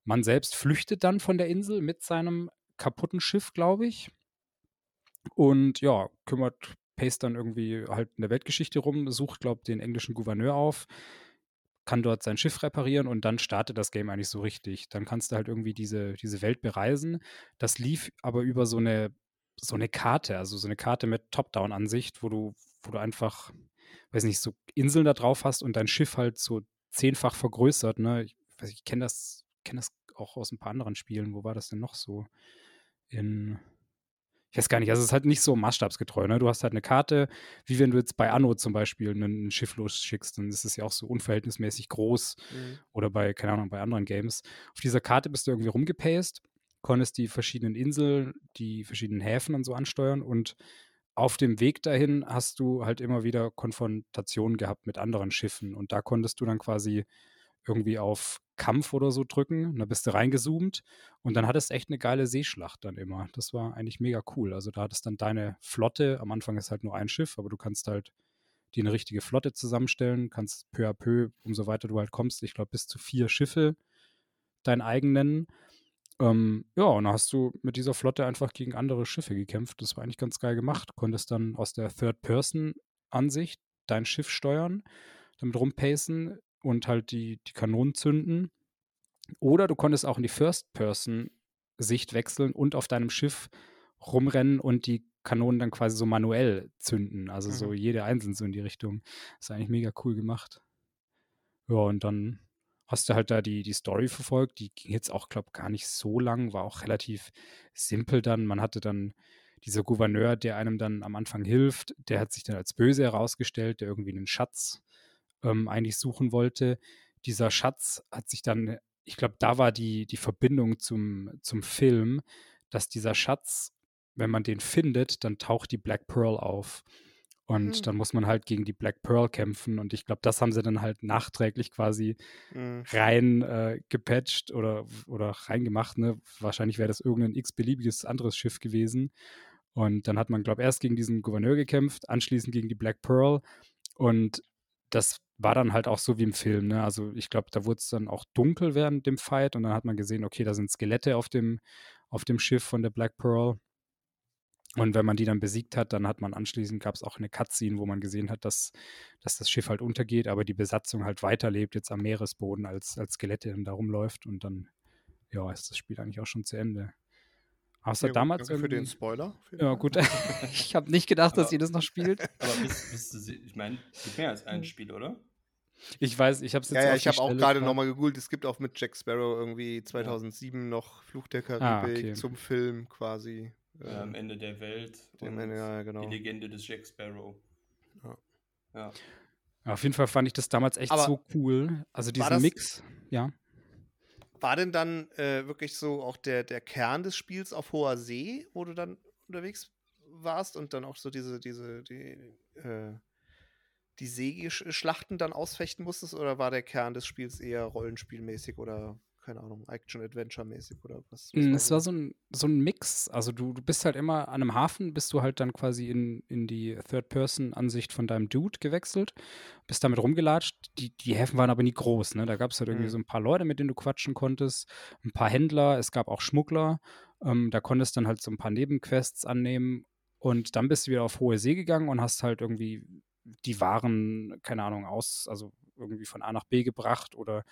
Man selbst flüchtet dann von der Insel mit seinem kaputten Schiff, glaube ich. Und ja, kümmert Pace dann irgendwie halt in der Weltgeschichte rum, sucht, glaube ich, den englischen Gouverneur auf, kann dort sein Schiff reparieren und dann startet das Game eigentlich so richtig. Dann kannst du halt irgendwie diese, diese Welt bereisen. Das lief aber über so eine, so eine Karte, also so eine Karte mit Top-Down-Ansicht, wo du, wo du einfach, weiß nicht, so Inseln da drauf hast und dein Schiff halt so zehnfach vergrößert. Ne? Ich, ich kenne das, kenn das auch aus ein paar anderen Spielen. Wo war das denn noch so? In ich weiß gar nicht, also es ist halt nicht so maßstabsgetreu. Ne? Du hast halt eine Karte, wie wenn du jetzt bei Anno zum Beispiel ein Schiff losschickst, dann ist es ja auch so unverhältnismäßig groß. Mhm. Oder bei, keine Ahnung, bei anderen Games. Auf dieser Karte bist du irgendwie rumgepaced, konntest die verschiedenen Inseln, die verschiedenen Häfen und so ansteuern und auf dem Weg dahin hast du halt immer wieder Konfrontationen gehabt mit anderen Schiffen und da konntest du dann quasi irgendwie auf Kampf oder so drücken. Und da bist du reingezoomt und dann hattest echt eine geile Seeschlacht dann immer. Das war eigentlich mega cool. Also da hattest dann deine Flotte, am Anfang ist halt nur ein Schiff, aber du kannst halt dir eine richtige Flotte zusammenstellen, kannst peu à peu, umso weiter du halt kommst, ich glaube bis zu vier Schiffe dein eigen nennen. Ähm, ja, und dann hast du mit dieser Flotte einfach gegen andere Schiffe gekämpft. Das war eigentlich ganz geil gemacht. Konntest dann aus der Third-Person-Ansicht dein Schiff steuern, damit rumpacen, und halt die, die Kanonen zünden. Oder du konntest auch in die First-Person-Sicht wechseln und auf deinem Schiff rumrennen und die Kanonen dann quasi so manuell zünden. Also mhm. so jede einzeln so in die Richtung. Das ist eigentlich mega cool gemacht. Ja, und dann hast du halt da die, die Story verfolgt. Die ging jetzt auch, glaube ich, gar nicht so lang, war auch relativ simpel dann. Man hatte dann dieser Gouverneur, der einem dann am Anfang hilft, der hat sich dann als böse herausgestellt, der irgendwie einen Schatz ähm, eigentlich suchen wollte. Dieser Schatz hat sich dann, ich glaube, da war die, die Verbindung zum, zum Film, dass dieser Schatz, wenn man den findet, dann taucht die Black Pearl auf. Und mhm. dann muss man halt gegen die Black Pearl kämpfen. Und ich glaube, das haben sie dann halt nachträglich quasi mhm. rein äh, gepatcht oder, oder reingemacht. Ne? Wahrscheinlich wäre das irgendein x-beliebiges anderes Schiff gewesen. Und dann hat man, glaube ich, erst gegen diesen Gouverneur gekämpft, anschließend gegen die Black Pearl. Und das war dann halt auch so wie im Film. Ne? Also ich glaube, da wurde es dann auch dunkel während dem Fight und dann hat man gesehen, okay, da sind Skelette auf dem, auf dem Schiff von der Black Pearl. Und wenn man die dann besiegt hat, dann hat man anschließend, gab es auch eine Cutscene, wo man gesehen hat, dass, dass das Schiff halt untergeht, aber die Besatzung halt weiterlebt, jetzt am Meeresboden als, als Skelette da rumläuft und dann, ja, ist das Spiel eigentlich auch schon zu Ende. Außer ja, damals. Danke für den Spoiler. Ja, gut. ich habe nicht gedacht, aber, dass ihr das noch spielt. Aber bist, bist du, ich meine, es gibt mehr als ein hm. Spiel, oder? Ich weiß, ich habe es jetzt Ja, ja ich habe auch gerade nochmal gegoogelt. Es gibt auch mit Jack Sparrow irgendwie 2007 ja. noch Fluch der Karibik ah, okay. zum Film quasi. Ja, am Ende der Welt. Und Ende, ja, genau. Die Legende des Jack Sparrow. Ja. ja. Auf jeden Fall fand ich das damals echt Aber so cool. Also diesen Mix, ja. War denn dann äh, wirklich so auch der, der Kern des Spiels auf hoher See, wo du dann unterwegs warst und dann auch so diese, diese, die, äh, die Seeschlachten dann ausfechten musstest? Oder war der Kern des Spiels eher rollenspielmäßig oder keine Ahnung, Action-Adventure-mäßig oder was? was es war so ein, so ein Mix. Also du, du bist halt immer an einem Hafen, bist du halt dann quasi in, in die Third-Person-Ansicht von deinem Dude gewechselt, bist damit rumgelatscht. Die, die Häfen waren aber nie groß, ne? Da gab es halt irgendwie mhm. so ein paar Leute, mit denen du quatschen konntest, ein paar Händler, es gab auch Schmuggler. Ähm, da konntest du dann halt so ein paar Nebenquests annehmen und dann bist du wieder auf hohe See gegangen und hast halt irgendwie die Waren, keine Ahnung, aus, also irgendwie von A nach B gebracht oder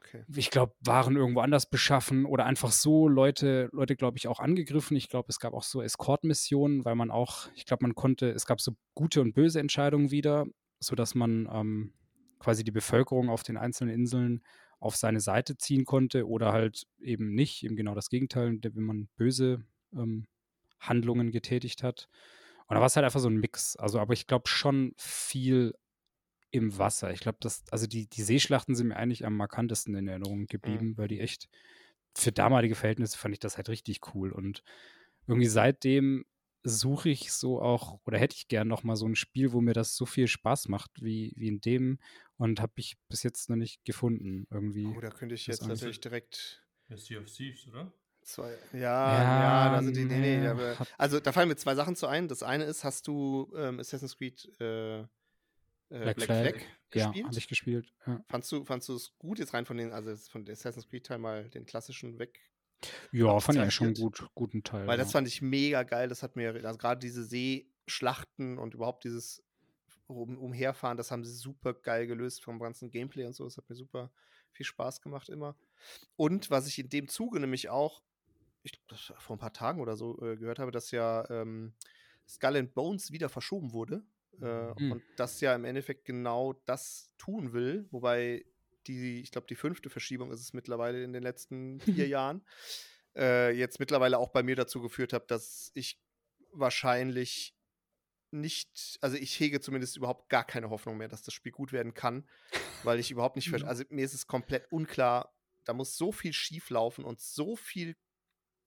okay. ich glaube, Waren irgendwo anders beschaffen oder einfach so Leute, Leute, glaube ich, auch angegriffen. Ich glaube, es gab auch so Escort-Missionen, weil man auch, ich glaube, man konnte, es gab so gute und böse Entscheidungen wieder, sodass man ähm, quasi die Bevölkerung auf den einzelnen Inseln auf seine Seite ziehen konnte oder halt eben nicht, eben genau das Gegenteil, wenn man böse ähm, Handlungen getätigt hat. Und da war es halt einfach so ein Mix. Also, aber ich glaube schon viel im Wasser. Ich glaube, dass, also die, die Seeschlachten sind mir eigentlich am markantesten in Erinnerung geblieben, mhm. weil die echt, für damalige Verhältnisse fand ich das halt richtig cool. Und irgendwie seitdem suche ich so auch, oder hätte ich gern noch mal so ein Spiel, wo mir das so viel Spaß macht wie, wie in dem und habe ich bis jetzt noch nicht gefunden irgendwie. Oh, da könnte ich jetzt natürlich direkt. Sea of Thieves, oder? Zwei. Ja, ja, ja, da sind die. Nee, nee, aber, also da fallen mir zwei Sachen zu ein. Das eine ist, hast du ähm, Assassin's Creed äh, Black, Black Flag, Flag gespielt? Ja, habe ich gespielt. Ja. Fandst du, fandst du es gut jetzt rein von den, also von Assassin's Creed Teil mal den klassischen weg Ja, fand ich schon gut, guten Teil. Weil ja. das fand ich mega geil. Das hat mir, also gerade diese Seeschlachten und überhaupt dieses um, Umherfahren, das haben sie super geil gelöst vom ganzen Gameplay und so. Das hat mir super viel Spaß gemacht immer. Und was ich in dem Zuge nämlich auch, ich glaube, vor ein paar Tagen oder so äh, gehört habe, dass ja ähm, Skull and Bones wieder verschoben wurde. Äh, mhm. Und das ja im Endeffekt genau das tun will, wobei die, ich glaube, die fünfte Verschiebung ist es mittlerweile in den letzten vier Jahren, äh, jetzt mittlerweile auch bei mir dazu geführt hat, dass ich wahrscheinlich nicht, also ich hege zumindest überhaupt gar keine Hoffnung mehr, dass das Spiel gut werden kann, weil ich überhaupt nicht, mhm. also mir ist es komplett unklar, da muss so viel schief laufen und so viel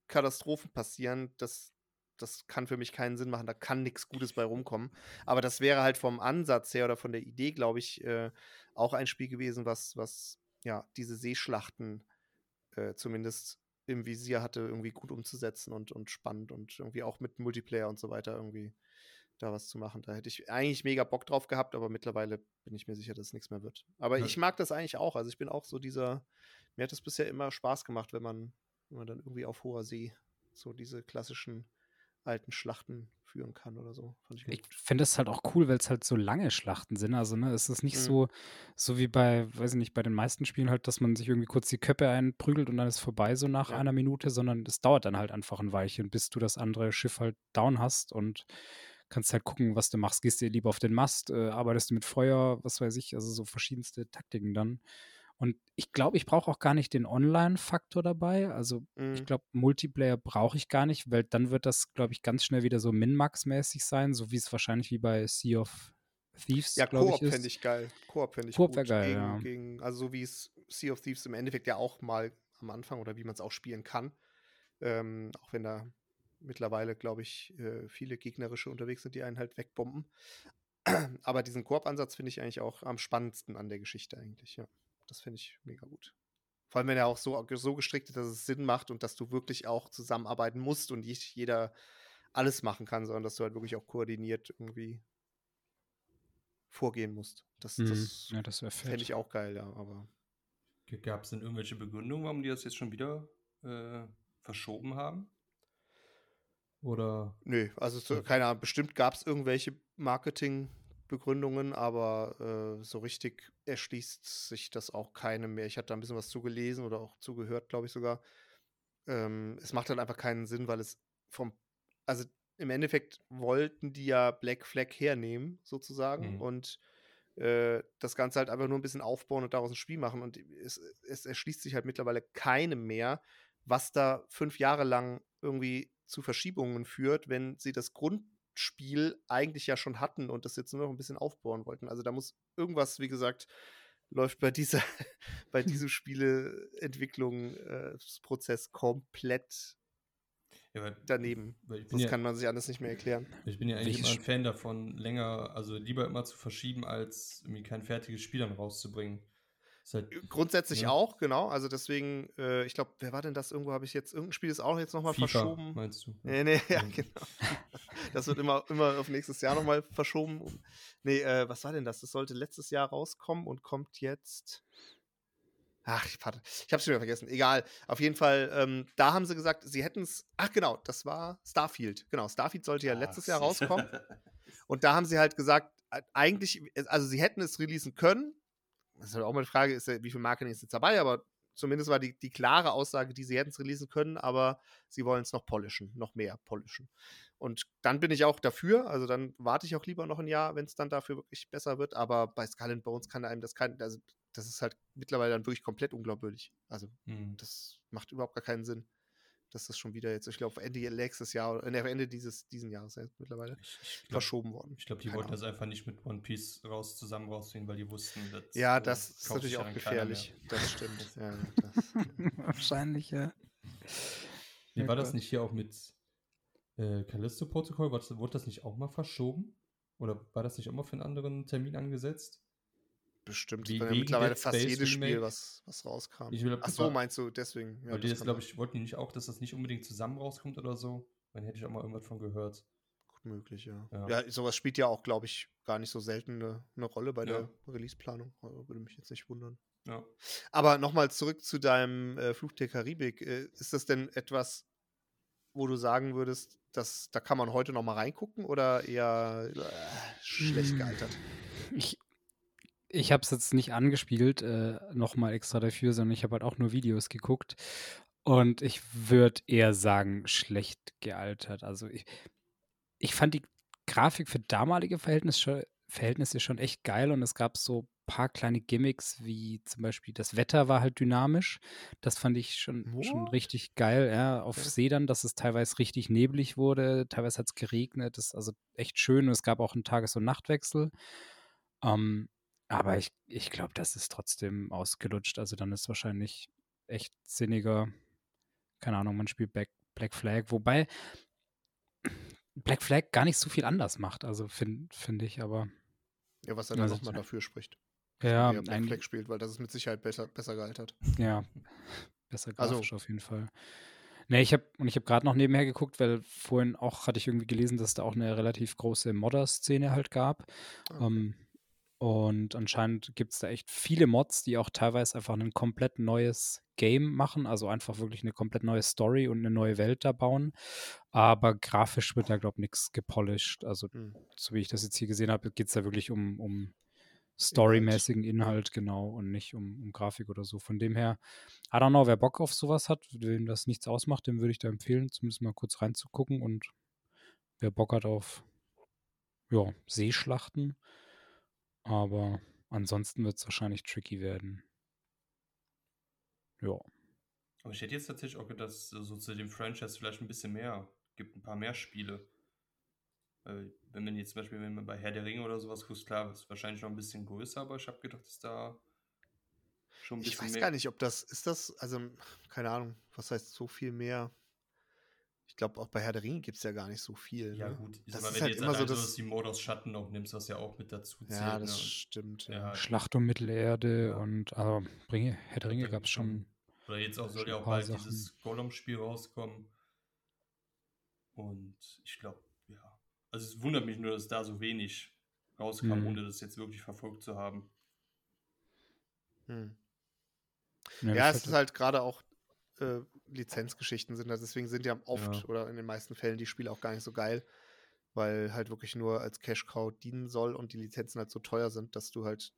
Katastrophen passieren, dass das kann für mich keinen Sinn machen, da kann nichts Gutes bei rumkommen. Aber das wäre halt vom Ansatz her oder von der Idee, glaube ich, äh, auch ein Spiel gewesen, was, was ja diese Seeschlachten äh, zumindest im Visier hatte, irgendwie gut umzusetzen und, und spannend und irgendwie auch mit Multiplayer und so weiter irgendwie da was zu machen. Da hätte ich eigentlich mega Bock drauf gehabt, aber mittlerweile bin ich mir sicher, dass es nichts mehr wird. Aber ja. ich mag das eigentlich auch. Also ich bin auch so dieser, mir hat es bisher immer Spaß gemacht, wenn man, wenn man dann irgendwie auf hoher See so diese klassischen alten Schlachten führen kann oder so. ich, ich finde es halt auch cool, weil es halt so lange Schlachten sind. Also, ne, es ist nicht mhm. so, so wie bei, weiß ich nicht, bei den meisten Spielen halt, dass man sich irgendwie kurz die Köpfe einprügelt und dann ist vorbei, so nach ja. einer Minute, sondern es dauert dann halt einfach ein Weilchen, bis du das andere Schiff halt down hast und kannst halt gucken, was du machst. Gehst du lieber auf den Mast, äh, arbeitest du mit Feuer, was weiß ich, also so verschiedenste Taktiken dann. Und ich glaube, ich brauche auch gar nicht den Online-Faktor dabei. Also mhm. ich glaube, Multiplayer brauche ich gar nicht, weil dann wird das, glaube ich, ganz schnell wieder so Min-Max-mäßig sein, so wie es wahrscheinlich wie bei Sea of Thieves, ja, glaube ich, ist. fände ich geil. Koop fände ich Koop gut. geil, gegen, ja. Gegen, also so wie es Sea of Thieves im Endeffekt ja auch mal am Anfang oder wie man es auch spielen kann. Ähm, auch wenn da mittlerweile, glaube ich, äh, viele gegnerische unterwegs sind, die einen halt wegbomben. Aber diesen Koop-Ansatz finde ich eigentlich auch am spannendsten an der Geschichte eigentlich, ja. Das finde ich mega gut. Vor allem, wenn er auch so, so gestrickt ist, dass es Sinn macht und dass du wirklich auch zusammenarbeiten musst und nicht jeder alles machen kann, sondern dass du halt wirklich auch koordiniert irgendwie vorgehen musst. Das, mhm. das, ja, das fände ich auch geil, ja, aber. Gab es denn irgendwelche Begründungen, warum die das jetzt schon wieder äh, verschoben haben? Oder? Nö, also so, keine Ahnung, bestimmt gab es irgendwelche Marketingbegründungen, aber äh, so richtig erschließt sich das auch keinem mehr. Ich hatte da ein bisschen was zugelesen oder auch zugehört, glaube ich sogar. Ähm, es macht halt einfach keinen Sinn, weil es vom, also im Endeffekt wollten die ja Black Flag hernehmen, sozusagen, mhm. und äh, das Ganze halt einfach nur ein bisschen aufbauen und daraus ein Spiel machen. Und es, es erschließt sich halt mittlerweile keinem mehr, was da fünf Jahre lang irgendwie zu Verschiebungen führt, wenn sie das Grundspiel eigentlich ja schon hatten und das jetzt nur noch ein bisschen aufbauen wollten. Also da muss irgendwas, wie gesagt, läuft bei dieser, bei diesem Spieleentwicklungsprozess äh, komplett ja, daneben. das ja, kann man sich anders nicht mehr erklären. Ich bin ja eigentlich immer ein Fan davon, länger, also lieber immer zu verschieben, als irgendwie kein fertiges Spiel dann rauszubringen. Halt, Grundsätzlich ja. auch, genau. Also deswegen, äh, ich glaube, wer war denn das? Irgendwo habe ich jetzt, irgendein Spiel ist auch jetzt nochmal verschoben. Meinst du? Nee, nee, ja, genau. das wird immer, immer auf nächstes Jahr nochmal verschoben. Nee, äh, was war denn das? Das sollte letztes Jahr rauskommen und kommt jetzt. Ach, warte, ich habe es schon wieder vergessen. Egal. Auf jeden Fall, ähm, da haben sie gesagt, sie hätten es. Ach, genau, das war Starfield. Genau, Starfield sollte ja ach. letztes Jahr rauskommen. und da haben sie halt gesagt, äh, eigentlich, also sie hätten es releasen können, das ist halt auch mal die Frage, ist, wie viel Marketing ist jetzt dabei, aber zumindest war die, die klare Aussage, die sie hätten es releasen können, aber sie wollen es noch polischen, noch mehr polischen. Und dann bin ich auch dafür, also dann warte ich auch lieber noch ein Jahr, wenn es dann dafür wirklich besser wird, aber bei Skull and Bones kann einem das kein, also das ist halt mittlerweile dann wirklich komplett unglaubwürdig. Also mhm. das macht überhaupt gar keinen Sinn dass das schon wieder jetzt, ich glaube, Ende nächstes Jahr, äh, Ende dieses diesen Jahres ja, mittlerweile ich, ich glaub, verschoben worden. Ich glaube, die Keine wollten Ahnung. das einfach nicht mit One Piece raus zusammen rausziehen, weil die wussten, dass Ja, das ist natürlich auch gefährlich. Das stimmt. ja, das, Wahrscheinlich, ja. Wie war das nicht hier auch mit äh, Callisto-Protokoll? Wurde das nicht auch mal verschoben? Oder war das nicht auch mal für einen anderen Termin angesetzt? Bestimmt. Wie, ja mittlerweile fast jedes Spiel, was, was rauskam. Will, Ach so, meinst du, deswegen. Ja, das, glaube ich, wollten die nicht auch, dass das nicht unbedingt zusammen rauskommt oder so? Dann hätte ich auch mal irgendwas von gehört. Gut möglich, ja. Ja, ja sowas spielt ja auch, glaube ich, gar nicht so selten eine, eine Rolle bei ja. der Release-Planung. Also, würde mich jetzt nicht wundern. Ja. Aber nochmal zurück zu deinem äh, Fluch der Karibik. Äh, ist das denn etwas, wo du sagen würdest, dass, da kann man heute noch mal reingucken oder eher äh, schlecht gealtert? Ich, habe es jetzt nicht angespielt, äh, nochmal extra dafür, sondern ich habe halt auch nur Videos geguckt. Und ich würde eher sagen, schlecht gealtert. Also ich, ich fand die Grafik für damalige Verhältnisse, Verhältnisse schon echt geil und es gab so ein paar kleine Gimmicks, wie zum Beispiel das Wetter war halt dynamisch. Das fand ich schon, schon richtig geil, ja. Auf okay. See dann, dass es teilweise richtig neblig wurde, teilweise hat es geregnet. Das ist also echt schön und es gab auch einen Tages- und Nachtwechsel. Ähm, aber ich, ich glaube, das ist trotzdem ausgelutscht. Also dann ist wahrscheinlich echt sinniger, keine Ahnung, man spielt Black, Black Flag, wobei Black Flag gar nicht so viel anders macht, also finde find ich, aber. Ja, was dann also, nochmal dafür spricht. Ja, Black ein, Flag spielt, weil das ist mit Sicherheit besser, besser gealtert. Ja, besser also grafisch also, auf jeden Fall. Ne, ich habe und ich habe gerade noch nebenher geguckt, weil vorhin auch hatte ich irgendwie gelesen, dass da auch eine relativ große Modder-Szene halt gab. Ah, okay. Ähm, und anscheinend gibt es da echt viele Mods, die auch teilweise einfach ein komplett neues Game machen, also einfach wirklich eine komplett neue Story und eine neue Welt da bauen. Aber grafisch wird da, glaube ich, nichts gepolished. Also, mhm. so wie ich das jetzt hier gesehen habe, geht es da wirklich um, um storymäßigen Inhalt, genau, und nicht um, um Grafik oder so. Von dem her, I don't know, wer Bock auf sowas hat, wem das nichts ausmacht, dem würde ich da empfehlen, zumindest mal kurz reinzugucken. Und wer Bock hat auf ja, Seeschlachten, aber ansonsten wird es wahrscheinlich tricky werden. Ja. Aber ich hätte jetzt tatsächlich auch gedacht, dass so zu dem Franchise vielleicht ein bisschen mehr gibt, ein paar mehr Spiele. Wenn man jetzt zum Beispiel, wenn man bei Herr der Ringe oder sowas guckt, klar, ist wahrscheinlich noch ein bisschen größer, aber ich habe gedacht, dass da schon ein bisschen mehr. Ich weiß mehr gar nicht, ob das, ist das, also, keine Ahnung, was heißt so viel mehr? Ich glaube, auch bei Herr der Ringe gibt es ja gar nicht so viel. Ja, ne? gut. Ich das sag mal, wenn halt du jetzt immer so das, die Modus Schatten noch nimmst, was ja auch mit dazu zählt. Ja, das ne? stimmt. Ja. Schlacht um Mittelerde ja. und also, Ringe, Herr der Ringe gab es schon. Oder jetzt auch soll ja auch bald Sachen. dieses Gollum-Spiel rauskommen. Und ich glaube, ja. Also es wundert mich nur, dass da so wenig rauskam, mhm. ohne das jetzt wirklich verfolgt zu haben. Hm. Ja, ja es ist halt gerade auch äh, Lizenzgeschichten sind. Deswegen sind ja oft ja. oder in den meisten Fällen die Spiele auch gar nicht so geil, weil halt wirklich nur als Cash-Cow dienen soll und die Lizenzen halt so teuer sind, dass du halt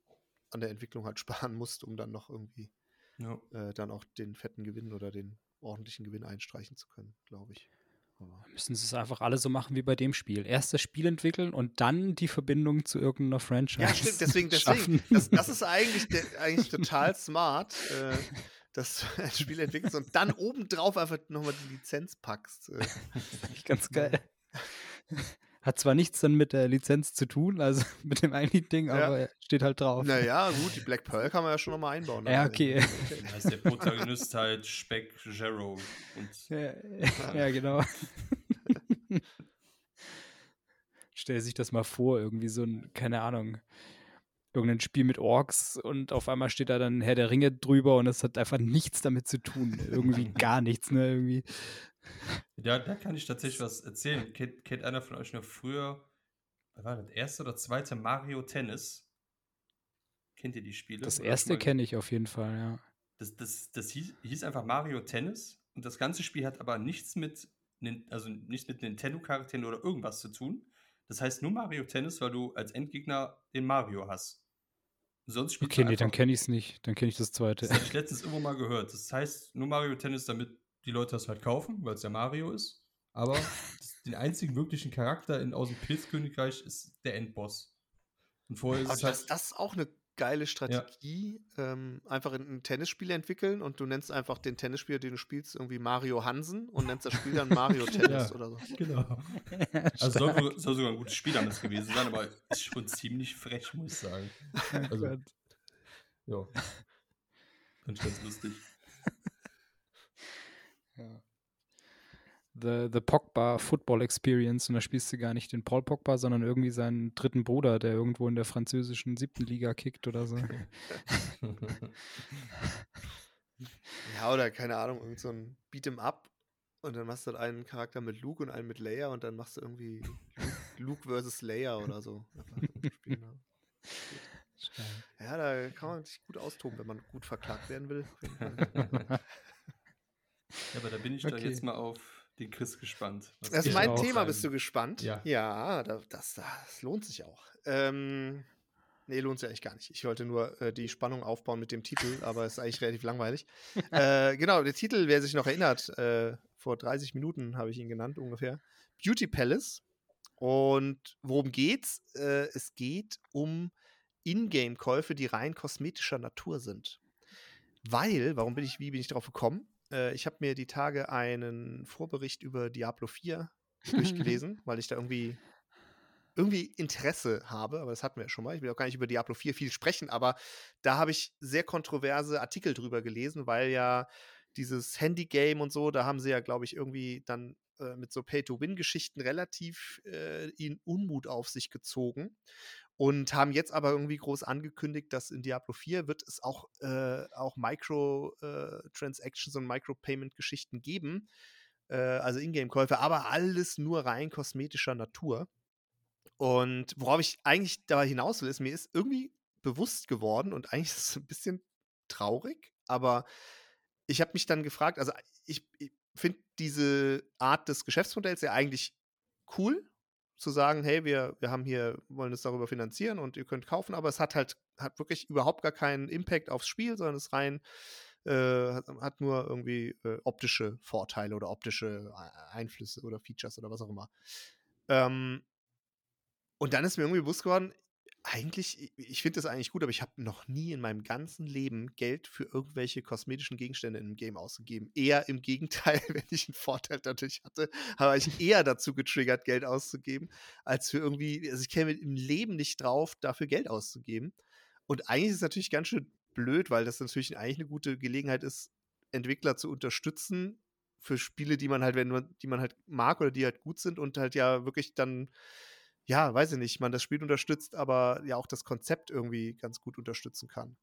an der Entwicklung halt sparen musst, um dann noch irgendwie ja. äh, dann auch den fetten Gewinn oder den ordentlichen Gewinn einstreichen zu können, glaube ich. Aber müssen sie es einfach alle so machen wie bei dem Spiel. Erst das Spiel entwickeln und dann die Verbindung zu irgendeiner Franchise. Ja, stimmt, deswegen, deswegen. Das, das, ist eigentlich, der, eigentlich total smart. Äh, dass du ein Spiel entwickelst und dann obendrauf einfach nochmal die Lizenz packst. Äh. Das ist eigentlich ganz geil. Hat zwar nichts dann mit der Lizenz zu tun, also mit dem eigentlichen Ding, ja. aber steht halt drauf. Naja, gut, die Black Pearl kann man ja schon nochmal einbauen. Ja, okay. Da ist der Protagonist halt Speck Jarrow. Ja, ja, genau. Stell sich das mal vor, irgendwie so ein, keine Ahnung, irgendein Spiel mit Orks und auf einmal steht da dann Herr der Ringe drüber und es hat einfach nichts damit zu tun. Irgendwie gar nichts, ne? Irgendwie. Ja, da kann ich tatsächlich was erzählen. Kennt, kennt einer von euch noch früher, was war das erste oder zweite Mario Tennis? Kennt ihr die Spiele? Das erste kenne ich auf jeden Fall, ja. Das, das, das hieß, hieß einfach Mario Tennis und das ganze Spiel hat aber nichts mit, also nichts mit Nintendo-Charakteren oder irgendwas zu tun. Das heißt nur Mario Tennis, weil du als Endgegner den Mario hast. Sonst spielst okay, nee, dann kenne ich es nicht. Dann kenne ich das zweite. Das habe ich letztens irgendwo mal gehört. Das heißt nur Mario Tennis, damit die Leute das halt kaufen, weil es ja Mario ist. Aber den einzigen wirklichen Charakter in, aus dem Pilzkönigreich ist der Endboss. Und vorher ist es halt. Das ist auch eine geile Strategie. Ja. Ähm, einfach ein Tennisspiel entwickeln und du nennst einfach den Tennisspieler, den du spielst, irgendwie Mario Hansen und nennst das Spiel dann Mario Tennis ja, oder so. Genau. also soll, soll, sogar ein gutes Spiel damals gewesen sein, aber ist schon ziemlich frech, muss ich sagen. Also, ja. Fand ich ganz lustig. Ja. The, The Pogba Football Experience und da spielst du gar nicht den Paul Pogba, sondern irgendwie seinen dritten Bruder, der irgendwo in der französischen siebten Liga kickt oder so. ja, oder keine Ahnung, irgend so ein Beat'em Up und dann machst du halt einen Charakter mit Luke und einen mit Leia und dann machst du irgendwie Luke, Luke versus Leia oder so. Ja, Ja, da kann man sich gut austoben, wenn man gut verklagt werden will. ja, aber da bin ich okay. doch jetzt mal auf den Chris gespannt. das ist mein Thema, bist du gespannt? Ja. Ja, das, das lohnt sich auch. Ähm, nee, lohnt sich eigentlich gar nicht. Ich wollte nur äh, die Spannung aufbauen mit dem Titel, aber es ist eigentlich relativ langweilig. äh, genau, der Titel, wer sich noch erinnert, äh, vor 30 Minuten habe ich ihn genannt ungefähr. Beauty Palace. Und worum geht's? Äh, es geht um Ingame-Käufe, die rein kosmetischer Natur sind. Weil, warum bin ich, wie bin ich darauf gekommen? Äh, ich habe mir die Tage einen Vorbericht über Diablo 4 durchgelesen, weil ich da irgendwie irgendwie Interesse habe, aber das hatten wir ja schon mal. Ich will auch gar nicht über Diablo 4 viel sprechen, aber da habe ich sehr kontroverse Artikel drüber gelesen, weil ja dieses Handy-Game und so, da haben sie ja, glaube ich, irgendwie dann äh, mit so Pay-to-Win-Geschichten relativ äh, in Unmut auf sich gezogen und haben jetzt aber irgendwie groß angekündigt, dass in Diablo 4 wird es auch, äh, auch Micro-Transactions äh, und Micro-Payment-Geschichten geben, äh, also Ingame-Käufe, aber alles nur rein kosmetischer Natur. Und worauf ich eigentlich da hinaus will, ist, mir ist irgendwie bewusst geworden und eigentlich ist es ein bisschen traurig, aber ich habe mich dann gefragt, also ich, ich finde diese Art des Geschäftsmodells ja eigentlich cool, zu sagen, hey, wir, wir haben hier, wollen es darüber finanzieren und ihr könnt kaufen, aber es hat halt hat wirklich überhaupt gar keinen Impact aufs Spiel, sondern es rein äh, hat, nur irgendwie äh, optische Vorteile oder optische Einflüsse oder Features oder was auch immer. Ähm, und dann ist mir irgendwie bewusst geworden, eigentlich, ich finde das eigentlich gut, aber ich habe noch nie in meinem ganzen Leben Geld für irgendwelche kosmetischen Gegenstände in einem Game ausgegeben. Eher im Gegenteil, wenn ich einen Vorteil dadurch hatte, habe ich eher dazu getriggert, Geld auszugeben, als für irgendwie, also ich käme im Leben nicht drauf, dafür Geld auszugeben. Und eigentlich ist es natürlich ganz schön blöd, weil das natürlich eigentlich eine gute Gelegenheit ist, Entwickler zu unterstützen für Spiele, die man halt, wenn man, die man halt mag oder die halt gut sind und halt ja wirklich dann ja, weiß ich nicht, man das Spiel unterstützt, aber ja auch das Konzept irgendwie ganz gut unterstützen kann.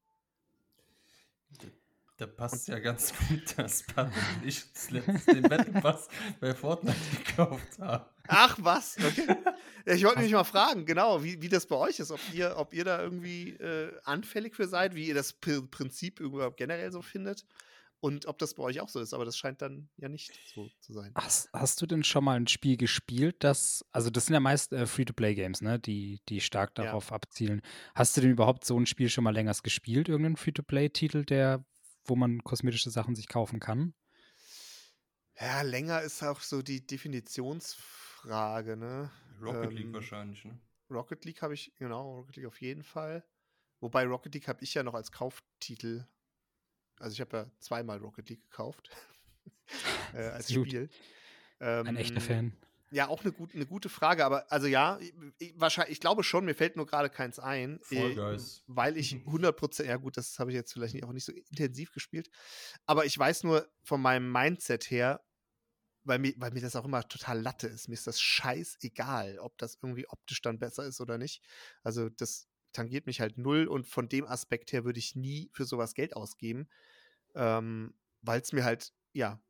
Da passt ja ganz gut, dass Pat und ich den Battle Pass bei Fortnite gekauft haben. Ach was, okay. ich wollte mich mal fragen, genau, wie, wie das bei euch ist, ob ihr, ob ihr da irgendwie äh, anfällig für seid, wie ihr das Prinzip überhaupt generell so findet und ob das bei euch auch so ist, aber das scheint dann ja nicht so zu sein. Hast, hast du denn schon mal ein Spiel gespielt, das, also das sind ja meist äh, Free-to-Play-Games, ne, die, die stark darauf ja. abzielen. Hast du denn überhaupt so ein Spiel schon mal länger gespielt, irgendeinen Free-to-Play-Titel, der, wo man kosmetische Sachen sich kaufen kann? Ja, länger ist auch so die Definitionsfrage, ne? Rocket ähm, League wahrscheinlich, ne? Rocket League habe ich, genau, Rocket League auf jeden Fall. Wobei Rocket League habe ich ja noch als Kauftitel also ich habe ja zweimal Rocket League gekauft äh, als Spiel. Ähm, Ein echter Fan. Ja, auch eine, gut, eine gute Frage, aber also ja, ich, wahrscheinlich, ich glaube schon, mir fällt nur gerade keins ein, äh, weil ich 100%, ja gut, das habe ich jetzt vielleicht auch nicht so intensiv gespielt, aber ich weiß nur von meinem Mindset her, weil mir, weil mir das auch immer total Latte ist, mir ist das scheißegal, ob das irgendwie optisch dann besser ist oder nicht. Also das tangiert mich halt null und von dem Aspekt her würde ich nie für sowas Geld ausgeben, ähm, weil es mir halt, ja,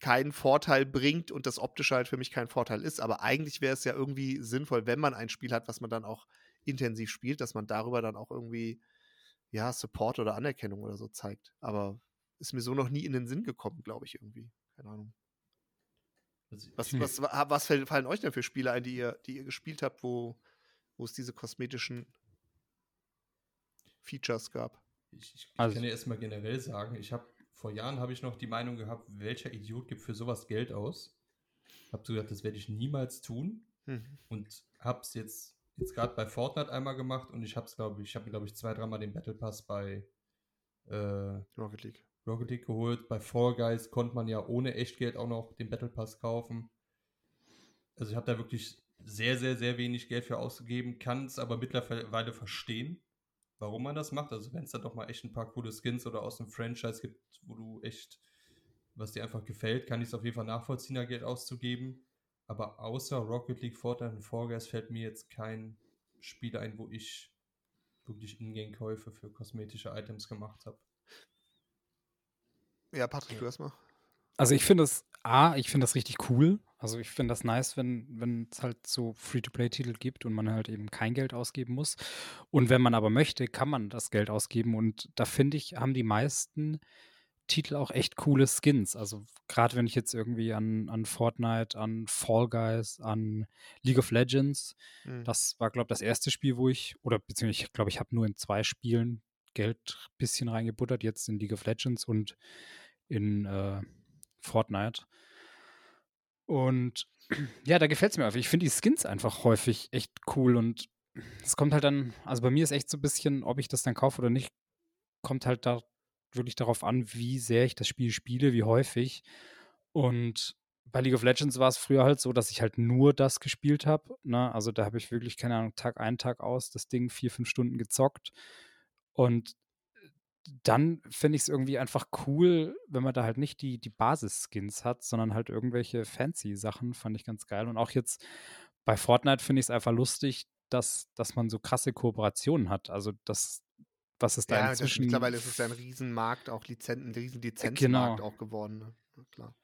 keinen Vorteil bringt und das Optische halt für mich kein Vorteil ist. Aber eigentlich wäre es ja irgendwie sinnvoll, wenn man ein Spiel hat, was man dann auch intensiv spielt, dass man darüber dann auch irgendwie, ja, Support oder Anerkennung oder so zeigt. Aber ist mir so noch nie in den Sinn gekommen, glaube ich, irgendwie. Keine Ahnung. Also, was, was, was fallen euch denn für Spiele ein, die ihr, die ihr gespielt habt, wo, wo es diese kosmetischen Features gab. Ich, ich, also, kann ja erstmal generell sagen, ich habe vor Jahren habe ich noch die Meinung gehabt, welcher Idiot gibt für sowas Geld aus? Habe so gedacht, das werde ich niemals tun hm. und habe es jetzt jetzt gerade bei Fortnite einmal gemacht und ich habe es glaube ich, ich habe mir glaube ich zwei, dreimal den Battle Pass bei äh, Rocket League. Rocket League geholt. Bei Fall Guys konnte man ja ohne Echtgeld auch noch den Battle Pass kaufen. Also ich habe da wirklich sehr, sehr, sehr wenig Geld für ausgegeben, kann es aber mittlerweile verstehen, warum man das macht. Also wenn es dann doch mal echt ein paar coole Skins oder aus dem Franchise gibt, wo du echt, was dir einfach gefällt, kann ich es auf jeden Fall nachvollziehen, da Geld auszugeben. Aber außer Rocket League, Fortnite und Fall Guys fällt mir jetzt kein Spiel ein, wo ich wirklich Ingame-Käufe für kosmetische Items gemacht habe. Ja, Patrick, du erstmal. Also ich finde es A, ich finde das richtig cool. Also ich finde das nice, wenn es halt so Free-to-Play-Titel gibt und man halt eben kein Geld ausgeben muss. Und wenn man aber möchte, kann man das Geld ausgeben. Und da finde ich, haben die meisten Titel auch echt coole Skins. Also gerade wenn ich jetzt irgendwie an, an Fortnite, an Fall Guys, an League of Legends, mhm. das war, glaube ich, das erste Spiel, wo ich, oder beziehungsweise ich glaube, ich habe nur in zwei Spielen Geld ein bisschen reingebuttert, jetzt in League of Legends und in äh, Fortnite. Und ja, da gefällt es mir einfach. Ich finde die Skins einfach häufig echt cool und es kommt halt dann, also bei mir ist echt so ein bisschen, ob ich das dann kaufe oder nicht, kommt halt da wirklich darauf an, wie sehr ich das Spiel spiele, wie häufig. Und bei League of Legends war es früher halt so, dass ich halt nur das gespielt habe. Ne? Also da habe ich wirklich, keine Ahnung, Tag ein, Tag aus das Ding vier, fünf Stunden gezockt. Und dann finde ich es irgendwie einfach cool, wenn man da halt nicht die, die Basis-Skins hat, sondern halt irgendwelche fancy Sachen, fand ich ganz geil. Und auch jetzt bei Fortnite finde ich es einfach lustig, dass, dass man so krasse Kooperationen hat. Also, das, was ist da ja, inzwischen... mittlerweile ist es ja ein Riesenmarkt, auch Lizenzen, ein riesen Lizenzmarkt genau. auch geworden. Ne? Klar.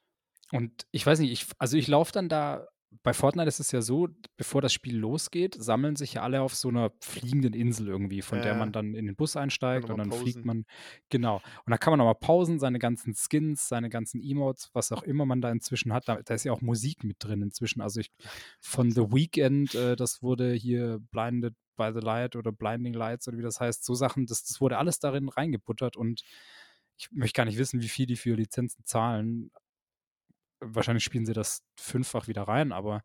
Und ich weiß nicht, ich, also ich laufe dann da bei Fortnite ist es ja so, bevor das Spiel losgeht, sammeln sich ja alle auf so einer fliegenden Insel irgendwie, von ja. der man dann in den Bus einsteigt und dann pausen. fliegt man. Genau. Und da kann man nochmal pausen, seine ganzen Skins, seine ganzen Emotes, was auch immer man da inzwischen hat. Da, da ist ja auch Musik mit drin inzwischen. Also ich von The Weeknd, äh, das wurde hier Blinded by the Light oder Blinding Lights oder wie das heißt, so Sachen, das, das wurde alles darin reingebuttert und ich möchte gar nicht wissen, wie viel die für Lizenzen zahlen wahrscheinlich spielen sie das fünffach wieder rein, aber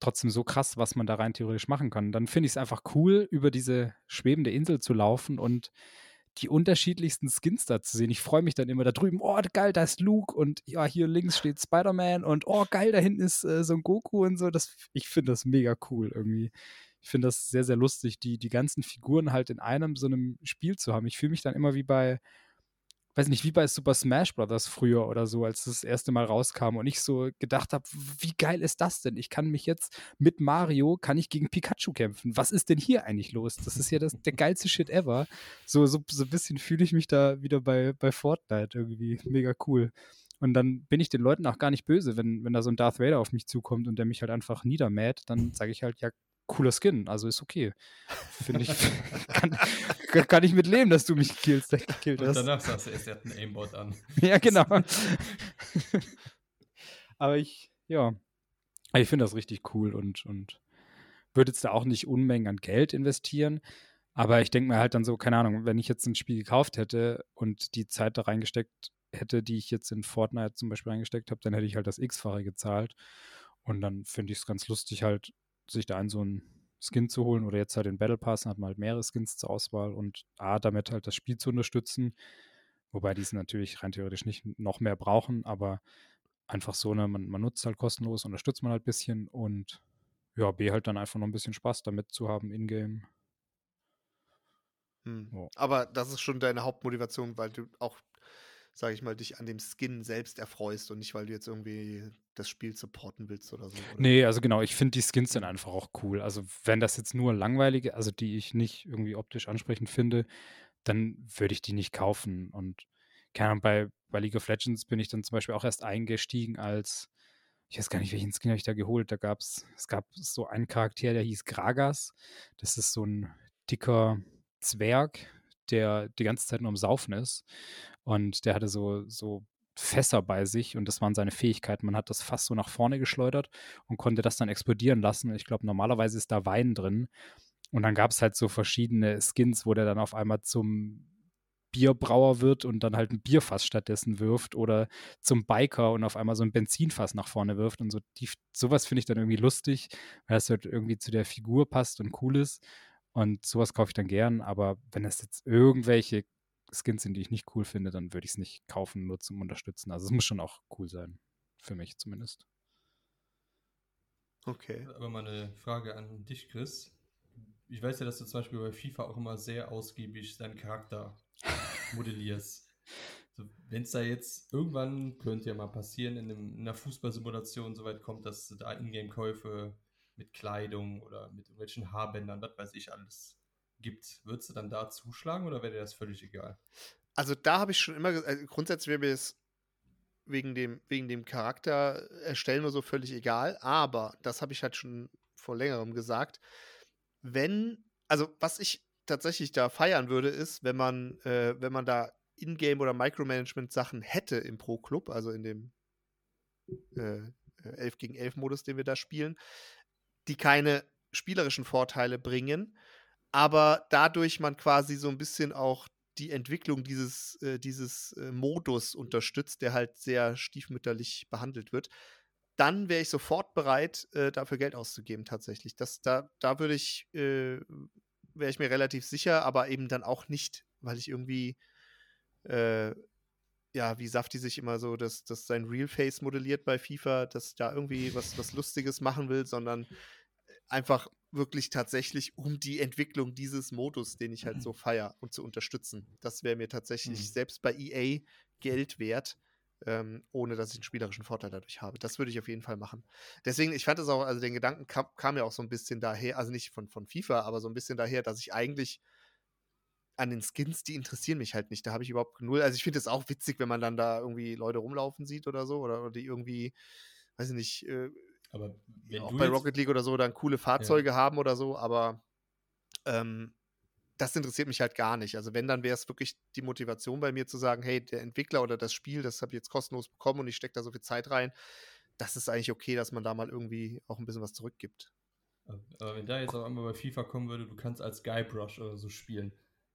trotzdem so krass, was man da rein theoretisch machen kann. Dann finde ich es einfach cool, über diese schwebende Insel zu laufen und die unterschiedlichsten Skins da zu sehen. Ich freue mich dann immer da drüben, oh geil, da ist Luke und ja, hier links steht Spider-Man und oh geil, da hinten ist äh, so ein Goku und so. Das, ich finde das mega cool irgendwie. Ich finde das sehr, sehr lustig, die, die ganzen Figuren halt in einem so einem Spiel zu haben. Ich fühle mich dann immer wie bei weiß nicht, wie bei Super Smash Bros. früher oder so, als das, erste Mal rauskam und ich so gedacht habe, wie geil ist das denn? Ich kann mich jetzt mit Mario, kann ich gegen Pikachu kämpfen. Was ist denn hier eigentlich los? Das ist ja das, der geilste Shit ever. So, so, so ein bisschen fühle ich mich da wieder bei, bei Fortnite irgendwie. Mega cool. Und dann bin ich den Leuten auch gar nicht böse, wenn, wenn da so ein Darth Vader auf mich zukommt und der mich halt einfach niedermäht, dann sage ich halt, ja, cooler Skin, also ist okay. Finde ich, kann, kann, ich mit leben, dass du mich killst, gekillt hast. Und danach sagst du, er hat einen Aimbot an. ja, genau. Aber ich, ja, ich finde das richtig cool und, und würde jetzt da auch nicht Unmengen an Geld investieren. Aber ich denke mir halt dann so, keine Ahnung, wenn ich jetzt ein Spiel gekauft hätte und die Zeit da reingesteckt hätte, die ich jetzt in Fortnite zum Beispiel reingesteckt habe, dann hätte ich halt das X-fache gezahlt. Und dann finde ich es ganz lustig, halt sich da einen so einen Skin zu holen oder jetzt halt den Battle Pass, dann hat man halt mehrere Skins zur Auswahl und A, damit halt das Spiel zu unterstützen, wobei die es natürlich rein theoretisch nicht noch mehr brauchen, aber einfach so, ne, man, man nutzt halt kostenlos, unterstützt man halt ein bisschen und ja, B halt dann einfach noch ein bisschen Spaß damit zu haben in-game. Hm. Oh. Aber das ist schon deine Hauptmotivation, weil du auch sage ich mal, dich an dem Skin selbst erfreust und nicht, weil du jetzt irgendwie das Spiel supporten willst oder so. Oder? Nee, also genau, ich finde die Skins dann einfach auch cool. Also wenn das jetzt nur langweilige, also die ich nicht irgendwie optisch ansprechend finde, dann würde ich die nicht kaufen. Und keine Ahnung, bei, bei League of Legends bin ich dann zum Beispiel auch erst eingestiegen als, ich weiß gar nicht, welchen Skin habe ich da geholt. Da gab es, es gab so einen Charakter, der hieß Gragas. Das ist so ein dicker Zwerg, der die ganze Zeit nur am Saufen ist. Und der hatte so, so Fässer bei sich und das waren seine Fähigkeiten. Man hat das Fass so nach vorne geschleudert und konnte das dann explodieren lassen. Ich glaube, normalerweise ist da Wein drin. Und dann gab es halt so verschiedene Skins, wo der dann auf einmal zum Bierbrauer wird und dann halt ein Bierfass stattdessen wirft oder zum Biker und auf einmal so ein Benzinfass nach vorne wirft und so. Die, sowas finde ich dann irgendwie lustig, weil das halt irgendwie zu der Figur passt und cool ist. Und sowas kaufe ich dann gern, aber wenn es jetzt irgendwelche Skins sind, die ich nicht cool finde, dann würde ich es nicht kaufen, nur zum Unterstützen. Also es muss schon auch cool sein. Für mich zumindest. Okay. Aber mal eine Frage an dich, Chris. Ich weiß ja, dass du zum Beispiel bei FIFA auch immer sehr ausgiebig deinen Charakter modellierst. So, Wenn es da jetzt irgendwann, könnte ja mal passieren, in, einem, in einer Fußballsimulation so weit kommt, dass da Ingame-Käufe mit Kleidung oder mit irgendwelchen Haarbändern, was weiß ich alles gibt, würdest du dann da zuschlagen oder wäre dir das völlig egal? Also da habe ich schon immer, also grundsätzlich wäre mir es wegen dem, wegen dem Charakter erstellen oder so völlig egal. Aber, das habe ich halt schon vor längerem gesagt, wenn, also was ich tatsächlich da feiern würde, ist, wenn man, äh, wenn man da Ingame- oder Micromanagement-Sachen hätte im Pro-Club, also in dem äh, 11 gegen 11 Modus, den wir da spielen, die keine spielerischen Vorteile bringen, aber dadurch man quasi so ein bisschen auch die Entwicklung dieses, äh, dieses äh, Modus unterstützt, der halt sehr stiefmütterlich behandelt wird, dann wäre ich sofort bereit, äh, dafür Geld auszugeben, tatsächlich. Das, da, da würde ich, äh, wäre ich mir relativ sicher, aber eben dann auch nicht, weil ich irgendwie, äh, ja, wie Safti sich immer so, dass, dass sein Real Face modelliert bei FIFA, dass da irgendwie was, was Lustiges machen will, sondern einfach wirklich tatsächlich um die Entwicklung dieses Modus, den ich halt mhm. so feier und zu unterstützen. Das wäre mir tatsächlich mhm. selbst bei EA Geld wert, ähm, ohne dass ich einen spielerischen Vorteil dadurch habe. Das würde ich auf jeden Fall machen. Deswegen, ich fand es auch, also den Gedanken kam, kam ja auch so ein bisschen daher, also nicht von, von FIFA, aber so ein bisschen daher, dass ich eigentlich an den Skins, die interessieren mich halt nicht. Da habe ich überhaupt null. Also ich finde es auch witzig, wenn man dann da irgendwie Leute rumlaufen sieht oder so, oder, oder die irgendwie, weiß ich nicht, äh, aber auch bei Rocket League oder so dann coole Fahrzeuge ja. haben oder so, aber ähm, das interessiert mich halt gar nicht. Also wenn, dann wäre es wirklich die Motivation bei mir zu sagen, hey, der Entwickler oder das Spiel, das habe ich jetzt kostenlos bekommen und ich stecke da so viel Zeit rein. Das ist eigentlich okay, dass man da mal irgendwie auch ein bisschen was zurückgibt. Aber wenn da jetzt auch einmal bei FIFA kommen würde, du kannst als Guybrush oder so spielen,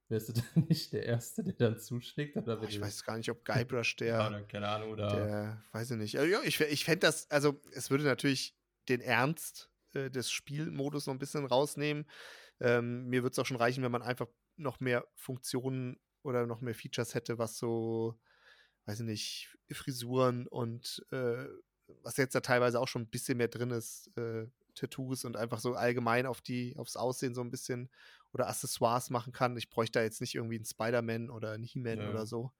wärst du dann nicht der Erste, der dann zuschlägt? Oder ich weiß gar nicht, ob Guybrush der. keine Ahnung, oder. Der, weiß ich nicht. Also, ja, ich, ich fände das, also es würde natürlich den Ernst äh, des Spielmodus noch ein bisschen rausnehmen. Ähm, mir würde es auch schon reichen, wenn man einfach noch mehr Funktionen oder noch mehr Features hätte, was so, weiß ich nicht, Frisuren und äh, was jetzt da teilweise auch schon ein bisschen mehr drin ist, äh, Tattoos und einfach so allgemein auf die, aufs Aussehen so ein bisschen oder Accessoires machen kann. Ich bräuchte da jetzt nicht irgendwie einen Spider-Man oder einen He-Man ja. oder so.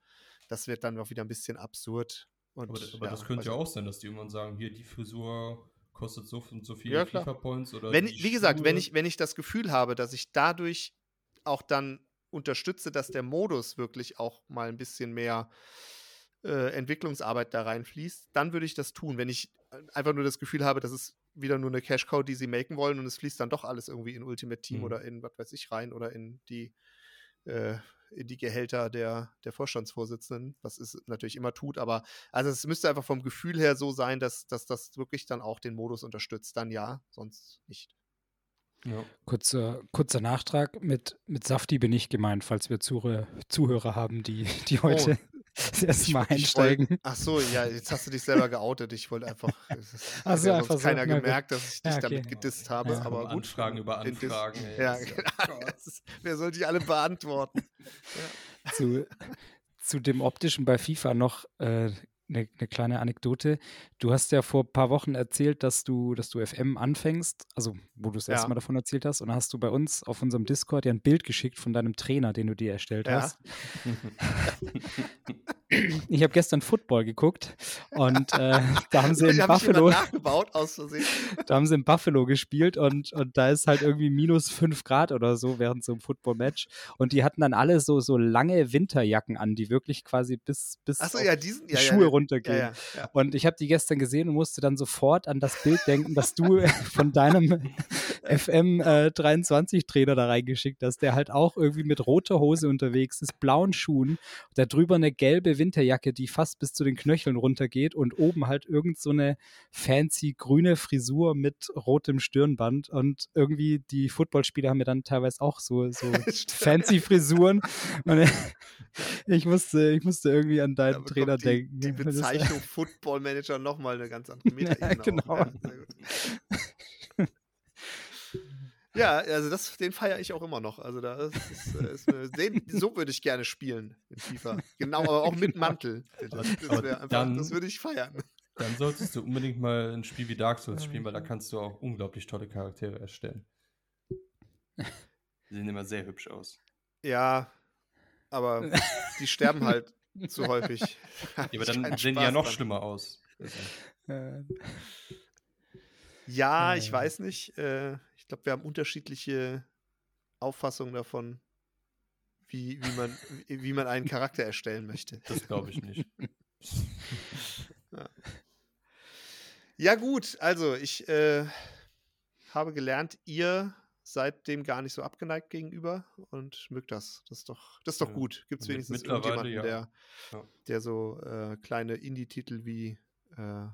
Das wird dann auch wieder ein bisschen absurd. Und, aber, aber ja, das könnte ja auch sein, dass die irgendwann sagen, hier die Frisur kostet so und so viele ja, FIFA-Points oder. Wenn, wie gesagt, wenn ich, wenn ich das Gefühl habe, dass ich dadurch auch dann unterstütze, dass der Modus wirklich auch mal ein bisschen mehr äh, Entwicklungsarbeit da reinfließt, dann würde ich das tun. Wenn ich einfach nur das Gefühl habe, das ist wieder nur eine Cash-Cow, die sie maken wollen und es fließt dann doch alles irgendwie in Ultimate Team mhm. oder in was weiß ich rein oder in die äh, in die Gehälter der, der Vorstandsvorsitzenden, was es natürlich immer tut, aber also es müsste einfach vom Gefühl her so sein, dass, dass das wirklich dann auch den Modus unterstützt. Dann ja, sonst nicht. Ja. Kurzer, kurzer Nachtrag, mit, mit Safti bin ich gemeint, falls wir Zuhörer, Zuhörer haben, die, die oh, heute oh, das erste Mal einsteigen. Wollt, ach so, ja, jetzt hast du dich selber geoutet. Ich wollte einfach. Es hat ja sonst keiner so, gemerkt, dass ich dich ja, okay. damit gedisst habe. Ja. Aber gut. Anfragen über Anfragen. Ey, ja, genau. Ist, wer soll die alle beantworten? Zu, zu dem optischen bei FIFA noch äh, eine, eine, kleine Anekdote. Du hast ja vor ein paar Wochen erzählt, dass du, dass du FM anfängst, also wo du das erste Mal davon erzählt hast, und dann hast du bei uns auf unserem Discord ja ein Bild geschickt von deinem Trainer, den du dir erstellt ja. hast. ich habe gestern Football geguckt und äh, da haben sie in Buffalo nachgebaut aus Versehen. da haben sie in Buffalo gespielt und, und da ist halt irgendwie minus 5 Grad oder so während so einem Football-Match und die hatten dann alle so, so lange Winterjacken an, die wirklich quasi bis, bis so, ja, diesen, die ja, Schuhe ja, runtergehen. Und ich habe die gestern gesehen und musste dann sofort an das Bild denken, dass du von deinem FM äh, 23 Trainer da reingeschickt hast, der halt auch irgendwie mit roter Hose unterwegs ist, blauen Schuhen, da drüber eine gelbe Winterjacke, die fast bis zu den Knöcheln runtergeht und oben halt irgend so eine fancy grüne Frisur mit rotem Stirnband und irgendwie die Footballspieler haben ja dann teilweise auch so, so fancy Frisuren und ich musste, ich musste irgendwie an deinen Trainer die, denken. Die Bezeichnung Football Manager nochmal eine ganz andere Meta ja, genau. Ja, Ja, also das, den feiere ich auch immer noch. Also da ist, ist, äh, ist eine, den, so würde ich gerne spielen in FIFA. Genau, aber auch mit Mantel. Das, das, einfach, dann, das würde ich feiern. Dann solltest du unbedingt mal ein Spiel wie Dark Souls spielen, weil da kannst du auch unglaublich tolle Charaktere erstellen. Die sehen immer sehr hübsch aus. Ja, aber die sterben halt zu häufig. Ja, aber dann sehen die ja noch dran. schlimmer aus. Ja, ich weiß nicht. Äh, ich glaube, wir haben unterschiedliche Auffassungen davon, wie, wie, man, wie, man einen Charakter erstellen möchte. Das glaube ich nicht. Ja, gut, also ich äh, habe gelernt, ihr seid dem gar nicht so abgeneigt gegenüber und mögt das. Das ist doch, das ist doch ja. gut. Gibt es wenigstens irgendjemanden, ja. der, der so äh, kleine Indie-Titel wie äh,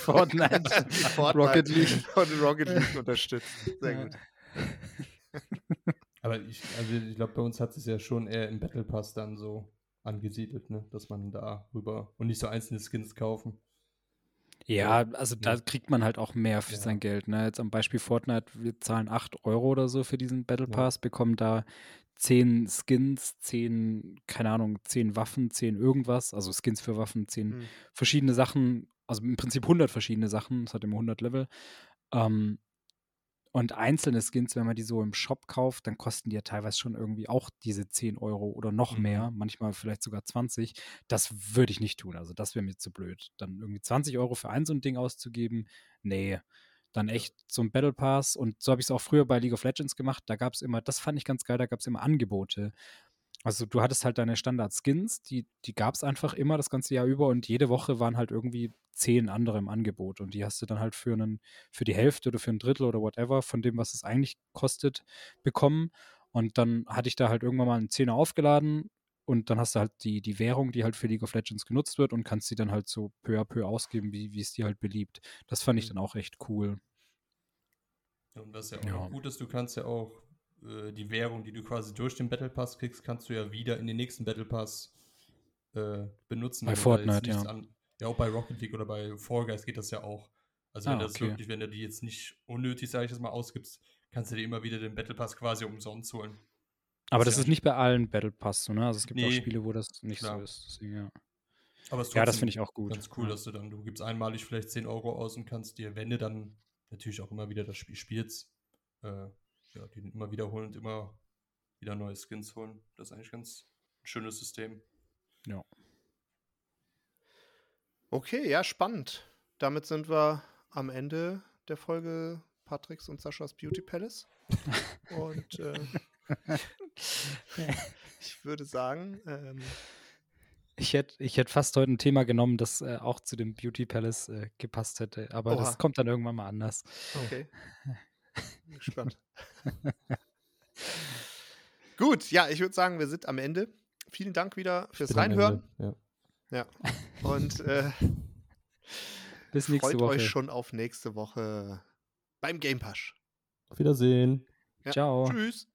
Fortnite, Fortnite, Rocket League und Rocket League unterstützt. Sehr ja. gut. Aber ich, also ich glaube, bei uns hat es ja schon eher im Battle Pass dann so angesiedelt, ne? dass man da rüber und nicht so einzelne Skins kaufen. Ja, also da kriegt man halt auch mehr für ja. sein Geld. Ne? Jetzt am Beispiel Fortnite, wir zahlen 8 Euro oder so für diesen Battle Pass, ja. bekommen da 10 Skins, 10, keine Ahnung, 10 Waffen, 10 irgendwas, also Skins für Waffen, 10 mhm. verschiedene Sachen, also im Prinzip 100 verschiedene Sachen, es hat immer 100 Level. Ähm, und einzelne Skins, wenn man die so im Shop kauft, dann kosten die ja teilweise schon irgendwie auch diese 10 Euro oder noch mhm. mehr, manchmal vielleicht sogar 20. Das würde ich nicht tun. Also das wäre mir zu blöd. Dann irgendwie 20 Euro für ein so ein Ding auszugeben, nee. Dann echt so ein Battle Pass. Und so habe ich es auch früher bei League of Legends gemacht. Da gab es immer, das fand ich ganz geil, da gab es immer Angebote. Also du hattest halt deine Standard-Skins, die, die gab es einfach immer das ganze Jahr über und jede Woche waren halt irgendwie zehn andere im Angebot und die hast du dann halt für, einen, für die Hälfte oder für ein Drittel oder whatever von dem, was es eigentlich kostet, bekommen. Und dann hatte ich da halt irgendwann mal einen Zehner aufgeladen und dann hast du halt die, die Währung, die halt für League of Legends genutzt wird und kannst sie dann halt so peu à peu ausgeben, wie, wie es dir halt beliebt. Das fand ich mhm. dann auch echt cool. Und was ja auch ja. gut ist, du kannst ja auch äh, die Währung, die du quasi durch den Battle Pass kriegst, kannst du ja wieder in den nächsten Battle Pass äh, benutzen. Bei Fortnite, ja. An, ja, auch bei Rocket League oder bei Fall Guys geht das ja auch. Also wenn ah, das okay. wirklich, wenn du die jetzt nicht unnötig, sage ich das mal, ausgibst, kannst du dir immer wieder den Battle Pass quasi umsonst holen. Aber das, das ist nicht bei allen Battle Pass so, ne? Also es gibt nee, auch Spiele, wo das nicht klar. so ist. Deswegen, ja. Aber ja, das finde ich auch gut. Ganz cool, ja. dass du dann, du gibst einmalig vielleicht 10 Euro aus und kannst dir, wenn du dann natürlich auch immer wieder das Spiel spielst, äh, ja, die immer wiederholen und immer wieder neue Skins holen. Das ist eigentlich ganz ein schönes System. Ja. Okay, ja, spannend. Damit sind wir am Ende der Folge Patricks und Saschas Beauty Palace. und äh, ich würde sagen, ähm, ich hätte ich hätt fast heute ein Thema genommen, das äh, auch zu dem Beauty Palace äh, gepasst hätte, aber Oha. das kommt dann irgendwann mal anders. Okay. Gespannt. Gut, ja, ich würde sagen, wir sind am Ende. Vielen Dank wieder fürs Reinhören. Ja. ja. Und äh, bis nächste freut Woche. euch schon auf nächste Woche beim Game Pass. Auf Wiedersehen. Ja. Ciao. Tschüss.